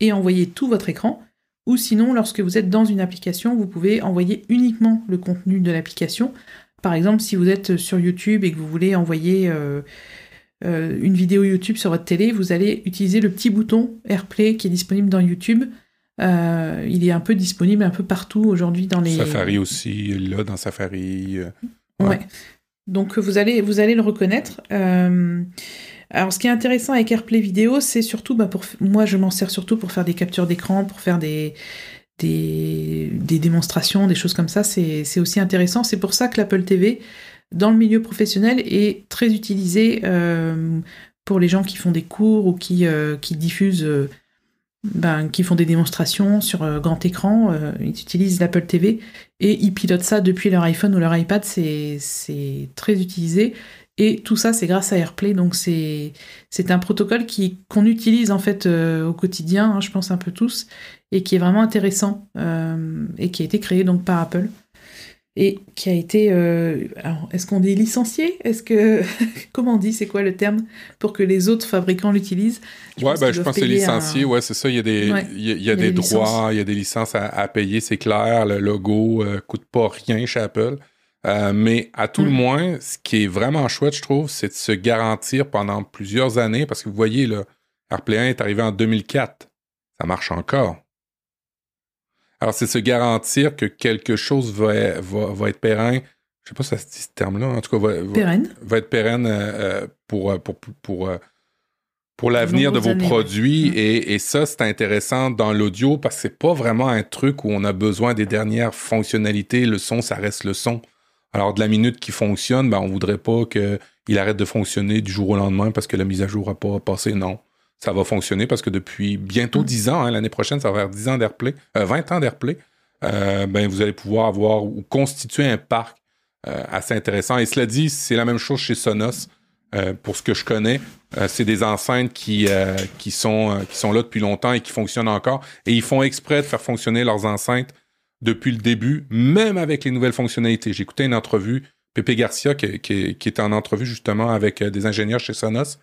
et envoyer tout votre écran. Ou sinon, lorsque vous êtes dans une application, vous pouvez envoyer uniquement le contenu de l'application. Par exemple, si vous êtes sur YouTube et que vous voulez envoyer euh, euh, une vidéo YouTube sur votre télé, vous allez utiliser le petit bouton AirPlay qui est disponible dans YouTube. Euh, il est un peu disponible un peu partout aujourd'hui dans les... Safari aussi, là, dans Safari. ouais. Donc vous allez, vous allez le reconnaître. Alors, ce qui est intéressant avec AirPlay vidéo, c'est surtout, bah, pour moi, je m'en sers surtout pour faire des captures d'écran, pour faire des, des, démonstrations, des choses comme ça. C'est aussi intéressant. C'est pour ça que l'Apple TV, dans le milieu professionnel, est très utilisé euh, pour les gens qui font des cours ou qui, euh, qui diffusent, euh, ben, qui font des démonstrations sur grand écran. ils utilisent l'Apple TV et ils pilotent ça depuis leur iPhone ou leur iPad. C'est très utilisé. Et tout ça, c'est grâce à AirPlay. Donc, c'est un protocole qu'on utilise en fait euh, au quotidien, hein, je pense un peu tous, et qui est vraiment intéressant euh, et qui a été créé donc par Apple et qui a été. Euh, est-ce qu'on dit licencié? Est-ce que comment on dit? C'est quoi le terme pour que les autres fabricants l'utilisent? Ouais, ben, je pense que c'est licencié. Ouais, c'est ça. Il y a des, il y a, des droits, il y a des licences à, payer. C'est clair. Le logo coûte pas rien chez Apple. Euh, mais à tout le mm. moins, ce qui est vraiment chouette, je trouve, c'est de se garantir pendant plusieurs années, parce que vous voyez, là, AirPlay 1 est arrivé en 2004. Ça marche encore. Alors, c'est se garantir que quelque chose va, va, être pérenne. Je sais pas si ça se dit ce terme-là. En tout cas, va, va, être pérenne euh, euh, pour, pour, pour, pour l'avenir de vos produits. Et, et, ça, c'est intéressant dans l'audio parce que c'est pas vraiment un truc où on a besoin des dernières fonctionnalités. Le son, ça reste le son. Alors, de la minute qui fonctionne, ben, on voudrait pas qu'il arrête de fonctionner du jour au lendemain parce que la mise à jour n'a pas passé. Non. Ça va fonctionner parce que depuis bientôt 10 mm. ans, hein, l'année prochaine, ça va faire 10 ans d'AirPlay, 20 euh, ans d'AirPlay, euh, ben, vous allez pouvoir avoir ou constituer un parc assez intéressant. Et cela dit, c'est la même chose chez Sonos. pour ce que je connais, c'est des enceintes qui, qui, sont, qui sont là depuis longtemps et qui fonctionnent encore. Et ils font exprès de faire fonctionner leurs enceintes depuis le début, même avec les nouvelles fonctionnalités. J'ai écouté une entrevue, Pepe Garcia, qui, qui, était en entrevue justement avec des ingénieurs chez Sonos.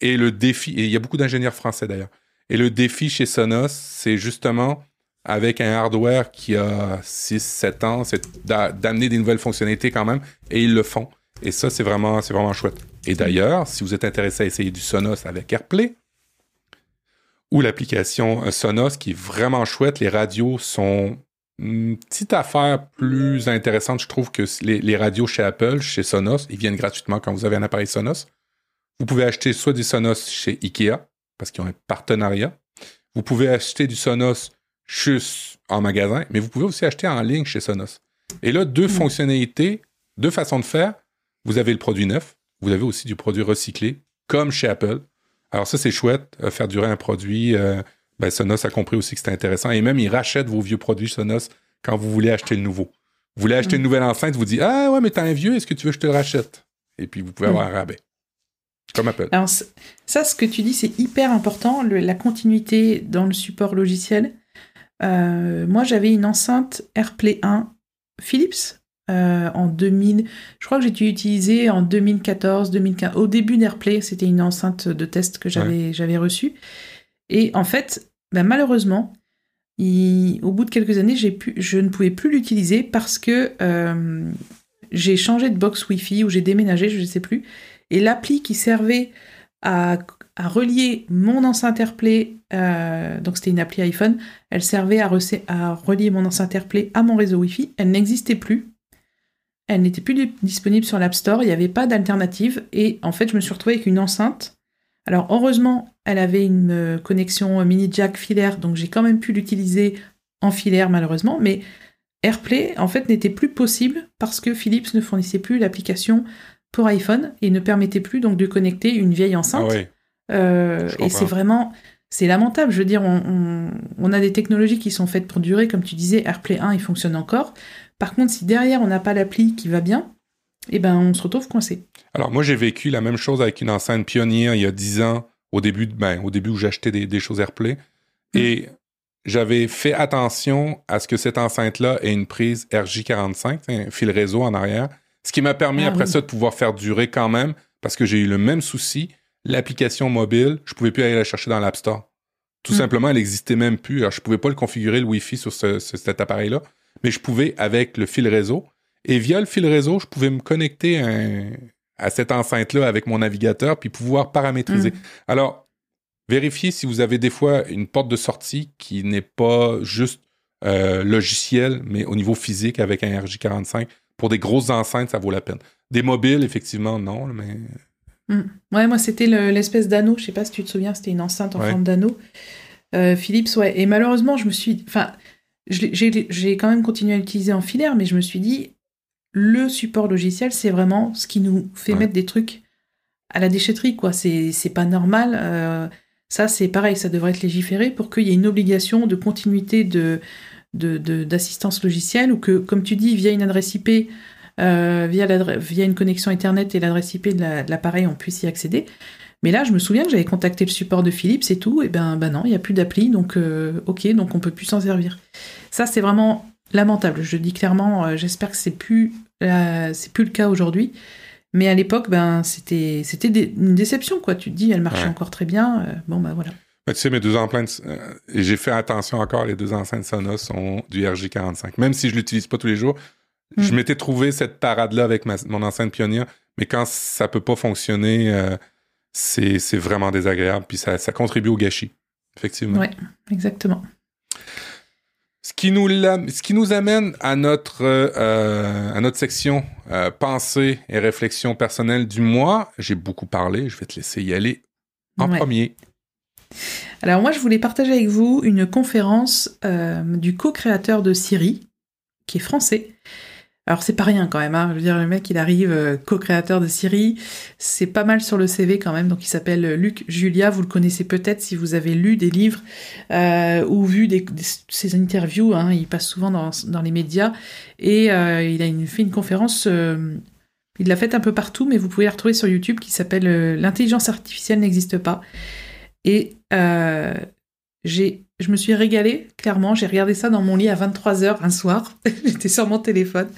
Et le défi, et il y a beaucoup d'ingénieurs français d'ailleurs, et le défi chez Sonos, c'est justement avec un hardware qui a 6-7 ans, c'est d'amener des nouvelles fonctionnalités quand même, et ils le font. Et ça, c'est vraiment, c'est vraiment chouette. Et d'ailleurs, si vous êtes intéressé à essayer du Sonos avec AirPlay, ou l'application Sonos qui est vraiment chouette, les radios sont une petite affaire plus intéressante, je trouve, que les, les, radios chez Apple, chez Sonos, ils viennent gratuitement quand vous avez un appareil Sonos. Vous pouvez acheter soit des Sonos chez Ikea, parce qu'ils ont un partenariat. Vous pouvez acheter du Sonos juste en magasin, mais vous pouvez aussi acheter en ligne chez Sonos. Et là, deux hmm. fonctionnalités, deux façons de faire. Vous avez le produit neuf, vous avez aussi du produit recyclé, comme chez Apple. Alors ça, c'est chouette, euh, faire durer un produit. Euh, ben, Sonos a compris aussi que c'était intéressant. Et même, ils rachètent vos vieux produits Sonos quand vous voulez acheter le nouveau. Vous voulez acheter une hmm. nouvelle enceinte, vous dites Ah ouais, mais t'as un vieux, est-ce que tu veux que je te le rachète Et puis, vous pouvez avoir un rabais. Comme Apple. Alors, ça, ce que tu dis, c'est hyper important, la continuité dans le support logiciel. Euh, moi, j'avais une enceinte AirPlay 1 Philips euh, en 2000. Je crois que j'ai dû utiliser en 2014, 2015. Au début d'AirPlay, c'était une enceinte de test que j'avais j'avais reçue. Et en fait, ben, malheureusement, au bout de quelques années, pu, je ne pouvais plus l'utiliser parce que euh, j'ai changé de box Wi-Fi ou j'ai déménagé, je ne sais plus. Et l'appli qui servait à, relier mon enceinte AirPlay, euh, donc c'était une appli iPhone, elle servait à, relier mon enceinte AirPlay à mon réseau Wi-Fi. Elle n'existait plus. Elle n'était plus disponible sur l'App Store, il n'y avait pas d'alternative. Et en fait, je me suis retrouvée avec une enceinte. Alors heureusement, elle avait une euh, connexion mini jack filaire, donc j'ai quand même pu l'utiliser en filaire malheureusement, mais AirPlay en fait n'était plus possible parce que Philips ne fournissait plus l'application pour iPhone et ne permettait plus donc de connecter une vieille enceinte. Ah euh, et c'est vraiment, c'est lamentable. Je veux dire, on, a des technologies qui sont faites pour durer, comme tu disais, AirPlay 1, il fonctionne encore. Par contre, si derrière on n'a pas l'appli qui va bien, eh ben on se retrouve coincé. Alors moi j'ai vécu la même chose avec une enceinte Pioneer il y a 10 ans, au début, ben, au début où j'achetais des, des, choses AirPlay. Mm. Et j'avais fait attention à ce que cette enceinte-là ait une prise RJ45, un fil réseau en arrière, ce qui m'a permis ah après ça de pouvoir faire durer quand même, parce que j'ai eu le même souci. L'application mobile, je pouvais plus aller la chercher dans l'App Store. Tout hmm. simplement, elle n'existait même plus. Alors, je pouvais pas le configurer, le Wi-Fi sur cet appareil-là, mais je pouvais avec le fil réseau. Et via le fil réseau, je pouvais me connecter à, cette enceinte-là avec mon navigateur, puis pouvoir paramétriser. Hmm. Alors, vérifiez si vous avez des fois une porte de sortie qui n'est pas juste euh, logiciel, mais au niveau physique avec un RJ45 pour des grosses enceintes, ça vaut la peine. Des mobiles, effectivement, non, mais. Hmm. Ouais, moi, c'était l'espèce d'anneau. Je sais pas si tu te souviens, c'était une enceinte en forme d'anneau. Euh, Philips, ouais. Et malheureusement, je me suis. Enfin, j'ai quand même continué à l'utiliser en filaire, mais je me suis dit, le support logiciel, c'est vraiment ce qui nous fait mettre des trucs à la déchetterie, quoi. C'est pas normal. Euh, ça, c'est pareil, ça devrait être légiféré pour qu'il y ait une obligation de continuité de, d'assistance logicielle ou que, comme tu dis, via une adresse IP, euh, via, via une connexion Internet et l'adresse IP de l'appareil, on puisse y accéder. Mais là, je me souviens que j'avais contacté le support de Philips et tout, et ben, ben non, il n'y a plus d'appli, donc euh, ok, donc on peut plus s'en servir. Ça, c'est vraiment lamentable. Je dis clairement, euh, j'espère que c'est plus, c'est plus le cas aujourd'hui. Mais à l'époque, ben, c'était, c'était une déception, quoi. Tu te dis, elle marchait encore très bien. bon, ben voilà tu sais, mes deux enceintes, euh, j'ai fait attention encore, les deux enceintes Sonos sont du RJ45. Même si je l'utilise pas tous les jours, je hmm. m'étais trouvé cette parade-là avec mon enceinte Pioneer, mais quand ça peut pas fonctionner, euh, c'est vraiment désagréable, puis ça, ça, contribue au gâchis, effectivement. Oui, exactement. Ce qui, nous ce qui nous amène à notre, euh, à notre section pensée et réflexion personnelle du mois. J'ai beaucoup parlé, je vais te laisser y aller en premier. Alors moi, je voulais partager avec vous une conférence euh, du co-créateur de Siri, qui est français, Alors c'est pas rien quand même, hein. je veux dire le mec il arrive euh, co-créateur de Siri, c'est pas mal sur le CV quand même, donc il s'appelle Luc Julia, vous le connaissez peut-être si vous avez lu des livres euh, ou vu ses interviews, hein. il passe souvent dans, les médias. Et il a fait une conférence, il l'a faite un peu partout mais vous pouvez la retrouver sur YouTube qui s'appelle L'intelligence artificielle n'existe pas et j'ai je me suis régalée, clairement. J'ai regardé ça dans mon lit à 23h un soir. J'étais sur mon téléphone.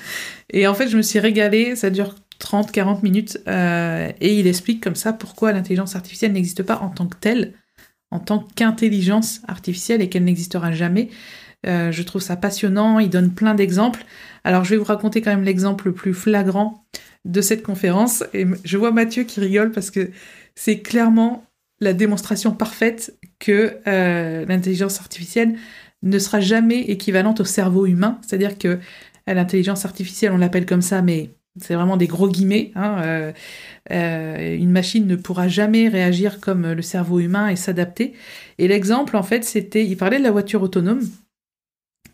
Et en fait, je me suis régalée. Ça dure 30, 40 minutes. Euh, et il explique comme ça pourquoi l'intelligence artificielle n'existe pas en tant que telle, en tant qu'intelligence artificielle et qu'elle n'existera jamais. Euh, je trouve ça passionnant. Il donne plein d'exemples. Alors, je vais vous raconter quand même l'exemple le plus flagrant de cette conférence. Et je vois Mathieu qui rigole parce que c'est clairement la démonstration parfaite que euh, l'intelligence artificielle ne sera jamais équivalente au cerveau humain. C'est-à-dire que euh, l'intelligence artificielle, on l'appelle comme ça, mais c'est vraiment des gros guillemets. Hein, euh, une machine ne pourra jamais réagir comme le cerveau humain et s'adapter. Et l'exemple, en fait, c'était, il parlait de la voiture autonome.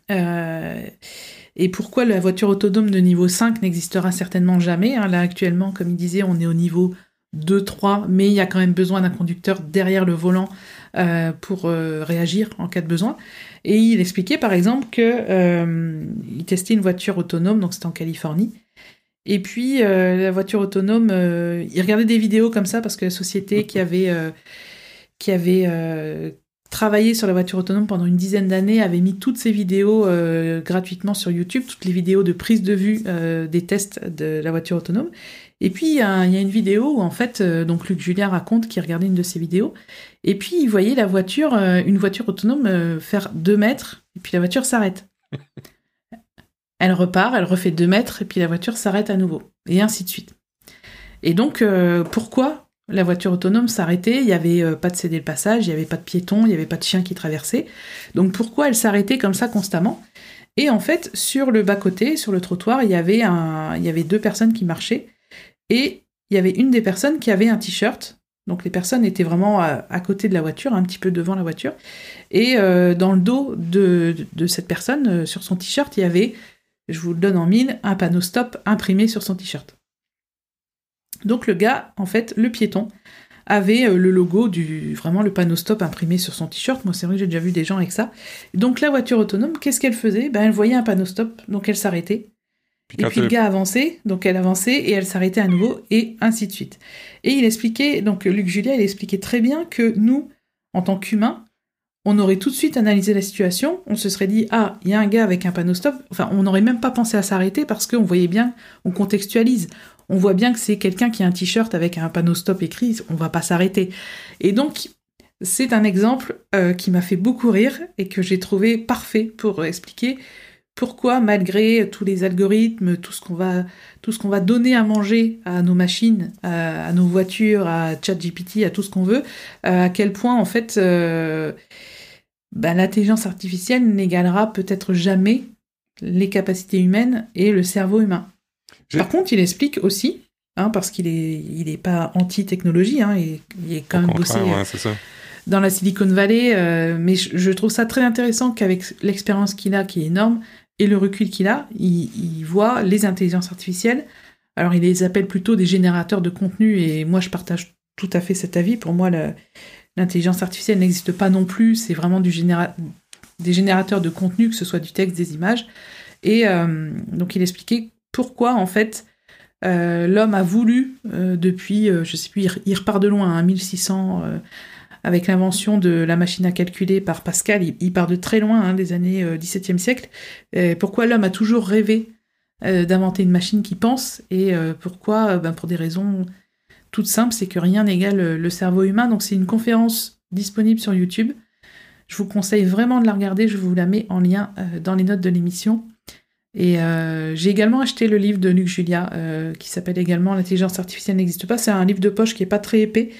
et pourquoi la voiture autonome de niveau 5 n'existera certainement jamais. Hein. Là, actuellement, comme il disait, on est au niveau 2, 3, mais il y a quand même besoin d'un conducteur derrière le volant euh, pour euh, réagir en cas de besoin. Et il expliquait par exemple que euh, il testait une voiture autonome, donc c'était en Californie. Et puis la voiture autonome, il regardait des vidéos comme ça parce que la société qui avait qui avait travaillé sur la voiture autonome pendant une dizaine d'années avait mis toutes ces vidéos gratuitement sur YouTube, toutes les vidéos de prise de vue des tests de la voiture autonome. Et puis, il y, a, une vidéo où, en fait, euh, donc Luc Julien raconte qu'il regardait une de ses vidéos. Et puis, il voyait la voiture, euh, une voiture autonome euh, faire deux mètres, et puis la voiture s'arrête. elle repart, elle refait deux mètres, et puis la voiture s'arrête à nouveau. Et ainsi de suite. Et donc, pourquoi la voiture autonome s'arrêtait? Il n'y avait pas de céder le passage, il n'y avait pas de piéton, il n'y avait pas de chien qui traversait. Donc, pourquoi elle s'arrêtait comme ça constamment? Et en fait, sur le bas-côté, sur le trottoir, il y avait, un, il y avait deux personnes qui marchaient. Et il y avait une des personnes qui avait un t-shirt. Donc les personnes étaient vraiment à, côté de la voiture, un petit peu devant la voiture. Et euh, dans le dos de, cette personne, euh, sur son t-shirt, il y avait, je vous le donne en mille, un panneau stop imprimé sur son t-shirt. Donc le gars, en fait, le piéton, avait euh, le logo du vraiment le panneau stop imprimé sur son t-shirt. Moi, c'est vrai que j'ai déjà vu des gens avec ça. Donc la voiture autonome, qu'est-ce qu'elle faisait? Ben elle voyait un panneau stop, donc elle s'arrêtait et puis le gars avançait, donc elle avançait et elle s'arrêtait à nouveau, et ainsi de suite. Et il expliquait, donc Luc Julia, il expliquait très bien que nous, en tant qu'humains, on aurait tout de suite analysé la situation, on se serait dit, ah, il y a un gars avec un panneau stop, enfin, on n'aurait même pas pensé à s'arrêter parce qu'on voyait bien, on contextualise, on voit bien que c'est quelqu'un qui a un t-shirt avec un panneau stop écrit, on va pas s'arrêter. Et donc, c'est un exemple euh, qui m'a fait beaucoup rire et que j'ai trouvé parfait pour expliquer pourquoi malgré tous les algorithmes, tout ce qu'on va, tout ce qu'on va donner à manger à nos machines, à, nos voitures, à ChatGPT, à tout ce qu'on veut, euh, à quel point en fait euh, bah, l'intelligence artificielle n'égalera peut-être jamais les capacités humaines et le cerveau humain. Par contre, il explique aussi, hein, parce qu'il est, il est pas anti-technologie, hein, il, est quand même bossé dans la Silicon Valley, euh, mais je, trouve ça très intéressant qu'avec l'expérience qu'il a, qui est énorme, et le recul qu'il a, il, voit les intelligences artificielles. Alors, il les appelle plutôt des générateurs de contenu, et moi, je partage tout à fait cet avis. Pour moi, l'intelligence artificielle n'existe pas non plus, c'est vraiment du des générateurs de contenu, que ce soit du texte, des images. Et euh, donc, il expliquait pourquoi, en fait, euh, l'homme a voulu, euh, depuis, je sais plus, il, repart de loin, hein, 1600 avec l'invention de la machine à calculer par Pascal, il, part de très loin, hein, des années euh, 17e siècle. pourquoi l'homme a toujours rêvé euh, d'inventer une machine qui pense et euh, pourquoi ben, Pour des raisons toutes simples, c'est que rien n'égale le cerveau humain. Donc c'est une conférence disponible sur YouTube. Je vous conseille vraiment de la regarder, je vous la mets en lien dans les notes de l'émission. Et j'ai également acheté le livre de Luc Julia qui s'appelle également L'intelligence artificielle n'existe pas. C'est un livre de poche qui est pas très épais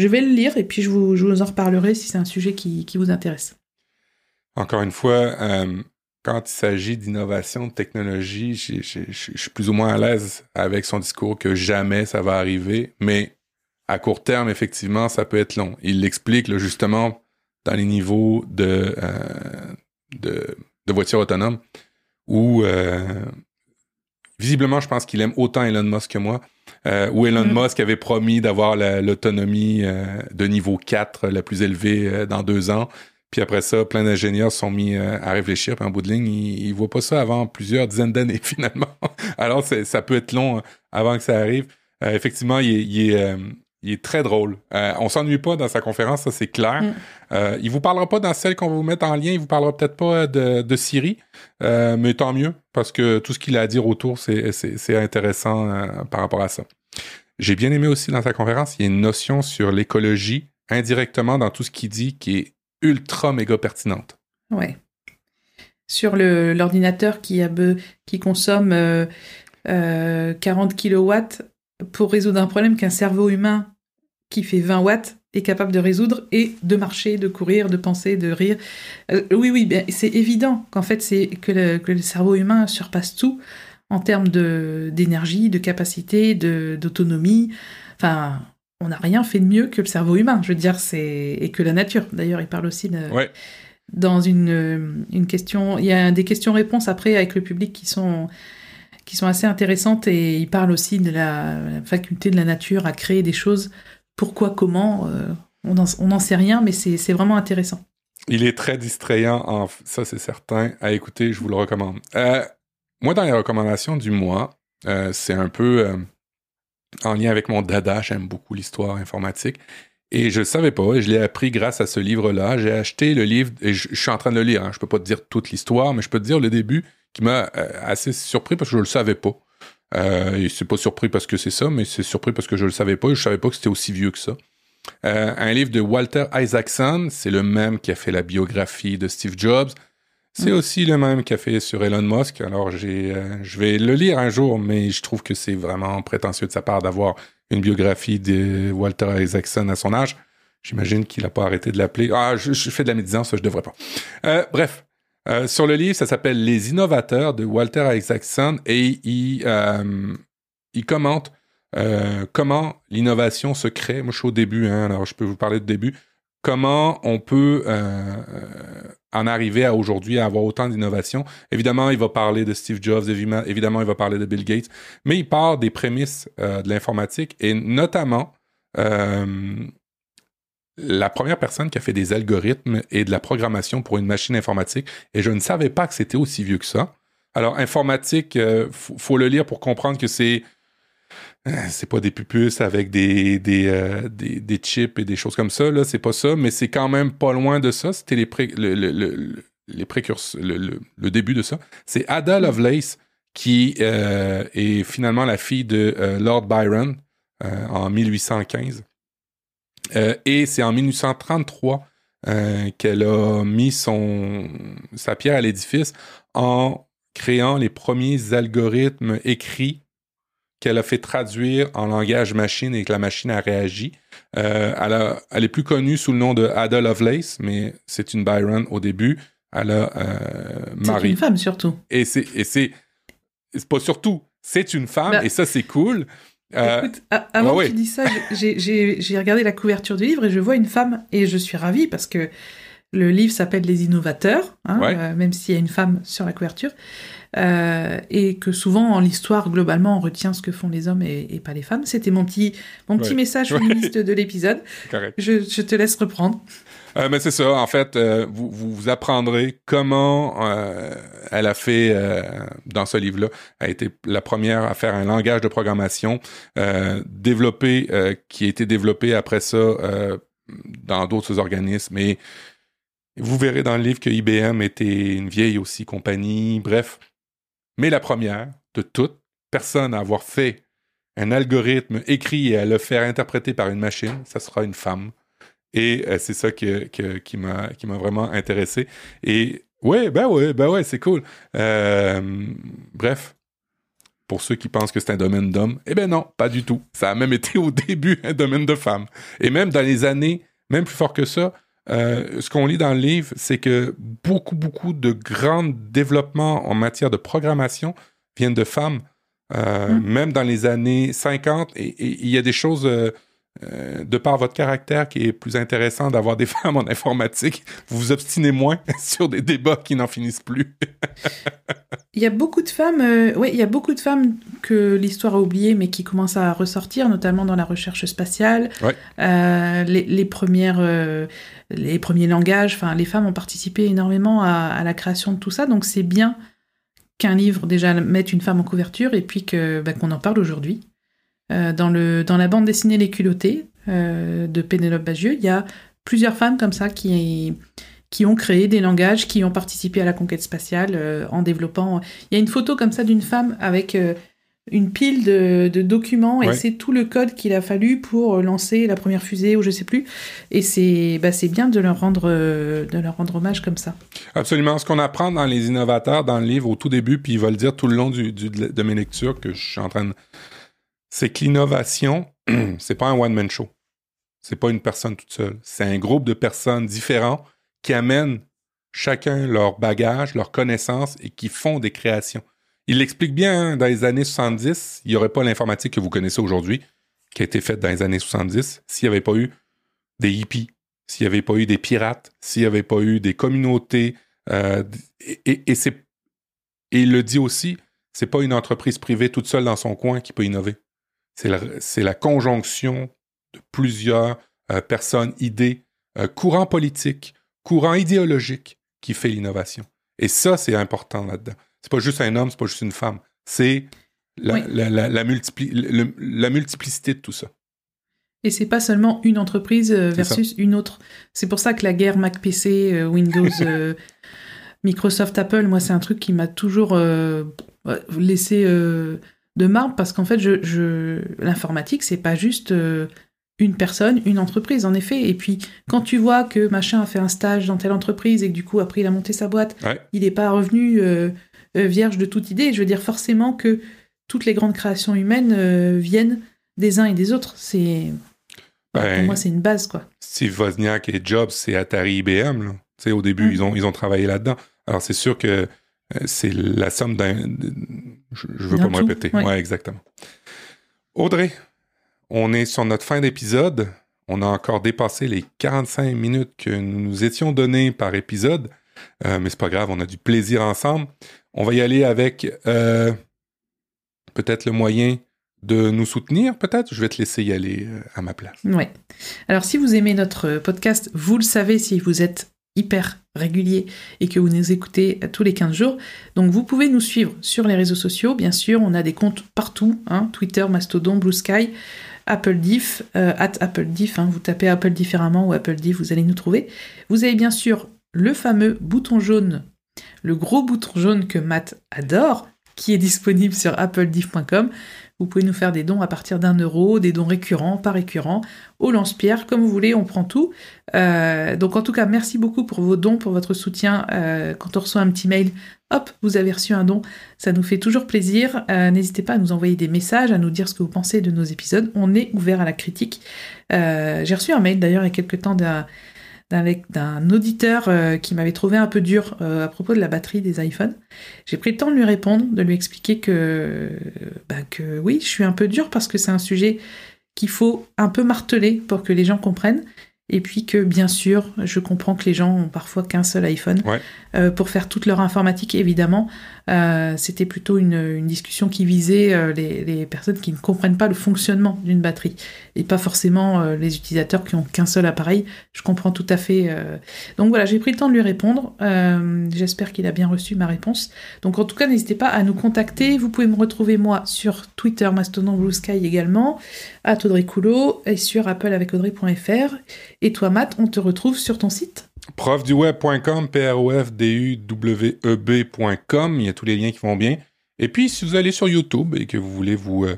je vais le lire et puis je vous, en reparlerai si c'est un sujet qui, vous intéresse. Encore une fois, euh, quand il s'agit d'innovation, de technologie, je suis plus ou moins à l'aise avec son discours que jamais ça va arriver, mais à court terme, effectivement, ça peut être long. Il l'explique justement dans les niveaux de, euh, de, voitures autonomes où euh, visiblement, je pense qu'il aime autant Elon Musk que moi. Euh, où Elon mm. Musk avait promis d'avoir l'autonomie de niveau 4 la plus élevée dans deux ans. Puis après ça, plein d'ingénieurs sont mis à réfléchir. Puis en bout de ligne, ils, ne voient pas ça avant plusieurs dizaines d'années finalement. Alors ça peut être long avant que ça arrive. effectivement, il, il est, il est très drôle. Euh, on s'ennuie pas dans sa conférence, ça c'est clair. Mm. Euh, il vous parlera pas dans celle qu'on va vous mettre en lien, il vous parlera peut-être pas de, de Siri, euh, mais tant mieux, parce que tout ce qu'il a à dire autour, c'est intéressant euh, par rapport à ça. J'ai bien aimé aussi dans sa conférence, il y a une notion sur l'écologie, indirectement dans tout ce qu'il dit, qui est ultra méga pertinente. Ouais. Sur l'ordinateur qui, a qui consomme 40 kilowatts pour résoudre un problème qu'un cerveau humain qui fait 20 watts est capable de résoudre et de marcher, de courir, de penser, de rire. Euh, oui, oui, ben, c'est évident qu'en fait, c'est que le, cerveau humain surpasse tout en termes d'énergie, de, capacité, d'autonomie. Enfin, on n'a rien fait de mieux que le cerveau humain, je veux dire, c'est et que la nature. D'ailleurs, il parle aussi de, dans une, une question. Il y a des questions-réponses après avec le public qui sont qui sont assez intéressantes et il parle aussi de la, faculté de la nature à créer des choses. Pourquoi, comment euh, On n'en sait rien, mais c'est vraiment intéressant. Il est très distrayant, ça c'est certain. À écouter, je vous le recommande. Euh, moi, dans les recommandations du mois, euh, c'est un peu en lien avec mon dada. J'aime beaucoup l'histoire informatique. Et je ne savais pas, et je l'ai appris grâce à ce livre-là. J'ai acheté le livre, et je, suis en train de le lire. Hein. Je ne peux pas te dire toute l'histoire, mais je peux te dire le début qui m'a assez surpris parce que je le savais pas. Euh, c'est pas surpris parce que c'est ça, mais c'est surpris parce que je le savais pas et je savais pas que c'était aussi vieux que ça. Euh, un livre de Walter Isaacson, c'est le même qui a fait la biographie de Steve Jobs. C'est mm. aussi le même qui a fait sur Elon Musk. Alors j'ai, euh, je vais le lire un jour, mais je trouve que c'est vraiment prétentieux de sa part d'avoir une biographie de Walter Isaacson à son âge. J'imagine qu'il n'a pas arrêté de l'appeler. Ah, je, je, fais de la médisance, ça je devrais pas. Euh, bref, euh, sur le livre, ça s'appelle Les innovateurs de Walter Isaacson et il, euh, il commente euh, comment l'innovation se crée. Moi, je suis au début, hein, alors je peux vous parler de début. Comment on peut en arriver à aujourd'hui à avoir autant d'innovation. Évidemment, il va parler de Steve Jobs, évidemment, il va parler de Bill Gates, mais il part des prémices de l'informatique et notamment la première personne qui a fait des algorithmes et de la programmation pour une machine informatique, et je ne savais pas que c'était aussi vieux que ça. Alors, informatique, euh, faut, le lire pour comprendre que c'est euh, c'est pas des pupules avec des des, euh, des, des, chips et des choses comme ça, là, c'est pas ça, mais c'est quand même pas loin de ça. C'était les, le, le, les précurseurs, le, début de ça. C'est Ada Lovelace qui est finalement la fille de Lord Byron en 1815. Euh, et c'est en 1833 euh, qu'elle a mis son, sa pierre à l'édifice en créant les premiers algorithmes écrits qu'elle a fait traduire en langage machine et que la machine a réagi. Euh, elle, est plus connue sous le nom de Ada Lovelace, mais c'est une Byron au début. Elle a C'est une femme surtout. Et c'est, et c'est, pas surtout, c'est une femme bah et ça c'est cool. Euh, Écoute, avant que tu dis ça, j'ai regardé la couverture du livre et je vois une femme et je suis ravie parce que le livre s'appelle Les innovateurs, hein, euh, même s'il y a une femme sur la couverture, euh, et que souvent en l'histoire globalement on retient ce que font les hommes et, pas les femmes. C'était mon petit mon petit message féministe de l'épisode. Je, je te laisse reprendre. Euh, mais c'est ça, en fait, euh, vous, vous, apprendrez comment euh, elle a fait dans ce livre-là. A été la première à faire un langage de programmation développé, qui a été développé après ça dans d'autres organismes. Et vous verrez dans le livre que IBM était une vieille aussi compagnie, bref. Mais la première de toutes, personne à avoir fait un algorithme écrit et à le faire interpréter par une machine, ça sera une femme. Et euh, c'est ça qui, qui m'a vraiment intéressé. Et ouais, ben ouais, ben ouais, c'est cool. Euh, bref, pour ceux qui pensent que c'est un domaine d'hommes, eh ben non, pas du tout. Ça a même été au début un domaine de femmes. Et même dans les années, même plus fort que ça, euh, ce qu'on lit dans le livre, c'est que beaucoup, beaucoup de grands développements en matière de programmation viennent de femmes. Mm. Même dans les années 50, et il y a des choses euh, de par votre caractère qui est plus intéressant d'avoir des femmes en informatique, vous vous obstinez moins sur des débats qui n'en finissent plus. il y a beaucoup de femmes, euh, ouais, il y a beaucoup de femmes que l'histoire a oubliées, mais qui commencent à ressortir, notamment dans la recherche spatiale. Euh, les, premières, les premiers langages, enfin, les femmes ont participé énormément à, la création de tout ça, donc c'est bien qu'un livre déjà mette une femme en couverture et puis que bah, qu'on en parle aujourd'hui. Euh, dans, le, dans la bande dessinée Les culottés euh, de Pénélope Bagieux, il y a plusieurs femmes comme ça qui, qui ont créé des langages, qui ont participé à la conquête spatiale euh, en développant. Il y a une photo comme ça d'une femme avec une pile de, documents et c'est tout le code qu'il a fallu pour lancer la première fusée ou je sais plus. Et c'est bah, bien de leur, rendre, de leur rendre hommage comme ça. Absolument. Ce qu'on apprend dans les innovateurs, dans le livre au tout début, puis il va le dire tout le long du, de mes lectures que je suis en train de c'est que l'innovation, c'est pas un one-man show. C'est pas une personne toute seule. C'est un groupe de personnes différents qui amènent chacun leur bagage, leurs connaissances et qui font des créations. Il l'explique bien, hein, dans les années 70, il n'y aurait pas l'informatique que vous connaissez aujourd'hui, qui a été faite dans les années 70, s'il n'y avait pas eu des hippies, s'il n'y avait pas eu des pirates, s'il n'y avait pas eu des communautés. Euh, et, et, il le dit aussi, c'est pas une entreprise privée toute seule dans son coin qui peut innover. C'est la, conjonction de plusieurs euh, personnes, idées, euh, courants politiques, courants idéologiques qui fait l'innovation. Et ça, c'est important là-dedans. C'est pas juste un homme, c'est pas juste une femme. C'est la, la, multiplicité de tout ça. Et c'est pas seulement une entreprise euh, versus une autre. C'est pour ça que la guerre Mac PC, Windows, Microsoft, Apple, moi, c'est un truc qui m'a toujours laissé de marbre parce qu'en fait, je, l'informatique, c'est pas juste euh, une personne, une entreprise, en effet. Et puis, quand tu vois que machin a fait un stage dans telle entreprise et que du coup, après, il a monté sa boîte, il n'est pas revenu euh, euh, vierge de toute idée. Je veux dire forcément que toutes les grandes créations humaines viennent des uns et des autres. C'est. pour moi, c'est une base, quoi. Steve Wozniak et Jobs, c'est Atari IBM. Au début, mm. ils, ont, ils ont travaillé là-dedans. Alors, c'est sûr que c'est la somme d'un. Je, ne veux pas me répéter. Oui, ouais, exactement. Audrey, on est sur notre fin d'épisode. On a encore dépassé les 45 minutes que nous nous étions donnés par épisode. Euh, mais c'est pas grave, on a du plaisir ensemble. On va y aller avec euh, peut-être le moyen de nous soutenir, peut-être. Je vais te laisser y aller euh, à ma place. Oui. Alors, si vous aimez notre podcast, vous le savez si vous êtes hyper régulier et que vous nous écoutez tous les 15 jours. Donc vous pouvez nous suivre sur les réseaux sociaux, bien sûr, on a des comptes partout, hein, Twitter, Mastodon, Blue Sky, Apple Diff, euh, at Apple Diff, hein, vous tapez Apple différemment ou Apple Diff, vous allez nous trouver. Vous avez bien sûr le fameux bouton jaune, le gros bouton jaune que Matt adore, qui est disponible sur applediff.com. Vous pouvez nous faire des dons à partir d'un euro, des dons récurrents, pas récurrents, au lance-pierre, comme vous voulez, on prend tout. Euh, donc en tout cas, merci beaucoup pour vos dons, pour votre soutien. Euh, quand on reçoit un petit mail, hop, vous avez reçu un don, ça nous fait toujours plaisir. Euh, n'hésitez pas à nous envoyer des messages, à nous dire ce que vous pensez de nos épisodes. On est ouvert à la critique. J'ai reçu un mail d'ailleurs il y a quelques temps d'un d'un auditeur euh, qui m'avait trouvé un peu dur euh, à propos de la batterie des iPhones. J'ai pris le temps de lui répondre, de lui expliquer que, bah, que oui, je suis un peu dur parce que c'est un sujet qu'il faut un peu marteler pour que les gens comprennent et puis que bien sûr, je comprends que les gens ont parfois qu'un seul iPhone euh, pour faire toute leur informatique, évidemment. Euh, c'était plutôt une, discussion qui visait euh, les, personnes qui ne comprennent pas le fonctionnement d'une batterie et pas forcément les utilisateurs qui ont qu'un seul appareil. Je comprends tout à fait. Donc voilà, j'ai pris le temps de lui répondre. J'espère qu'il a bien reçu ma réponse. Donc en tout cas, n'hésitez pas à nous contacter. Vous pouvez me retrouver moi sur Twitter, Mastodon, Blue Sky également, à Audrey Coulot et sur Apple avec Audrey.fr. Et toi, Matt, on te retrouve sur ton site profduweb.com, P-R-O-F-D-U-W-E-B.com. Il y a tous les liens qui vont bien. Et puis, si vous allez sur YouTube et que vous voulez vous, euh,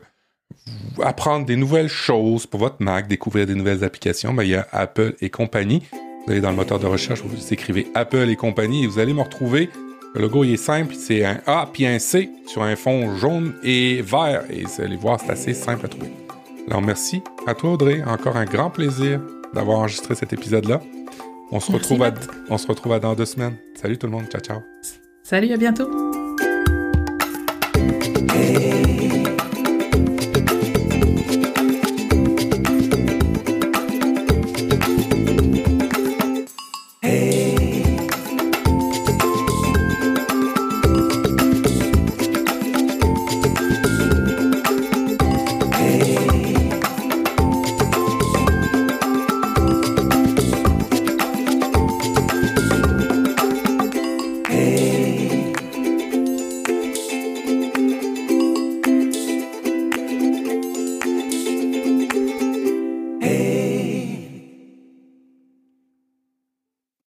apprendre des nouvelles choses pour votre Mac, découvrir des nouvelles applications, ben, il y a Apple et compagnie. Vous allez dans le moteur de recherche, vous écrivez Apple et compagnie et vous allez me retrouver. Le logo, il est simple, c'est un A puis un C sur un fond jaune et vert. Et vous allez voir, c'est assez simple à trouver. Alors, merci à toi, Audrey. Encore un grand plaisir d'avoir enregistré cet épisode-là. On se, retrouve à, on se retrouve dans deux semaines. Salut tout le monde. Ciao, ciao. Salut, à bientôt.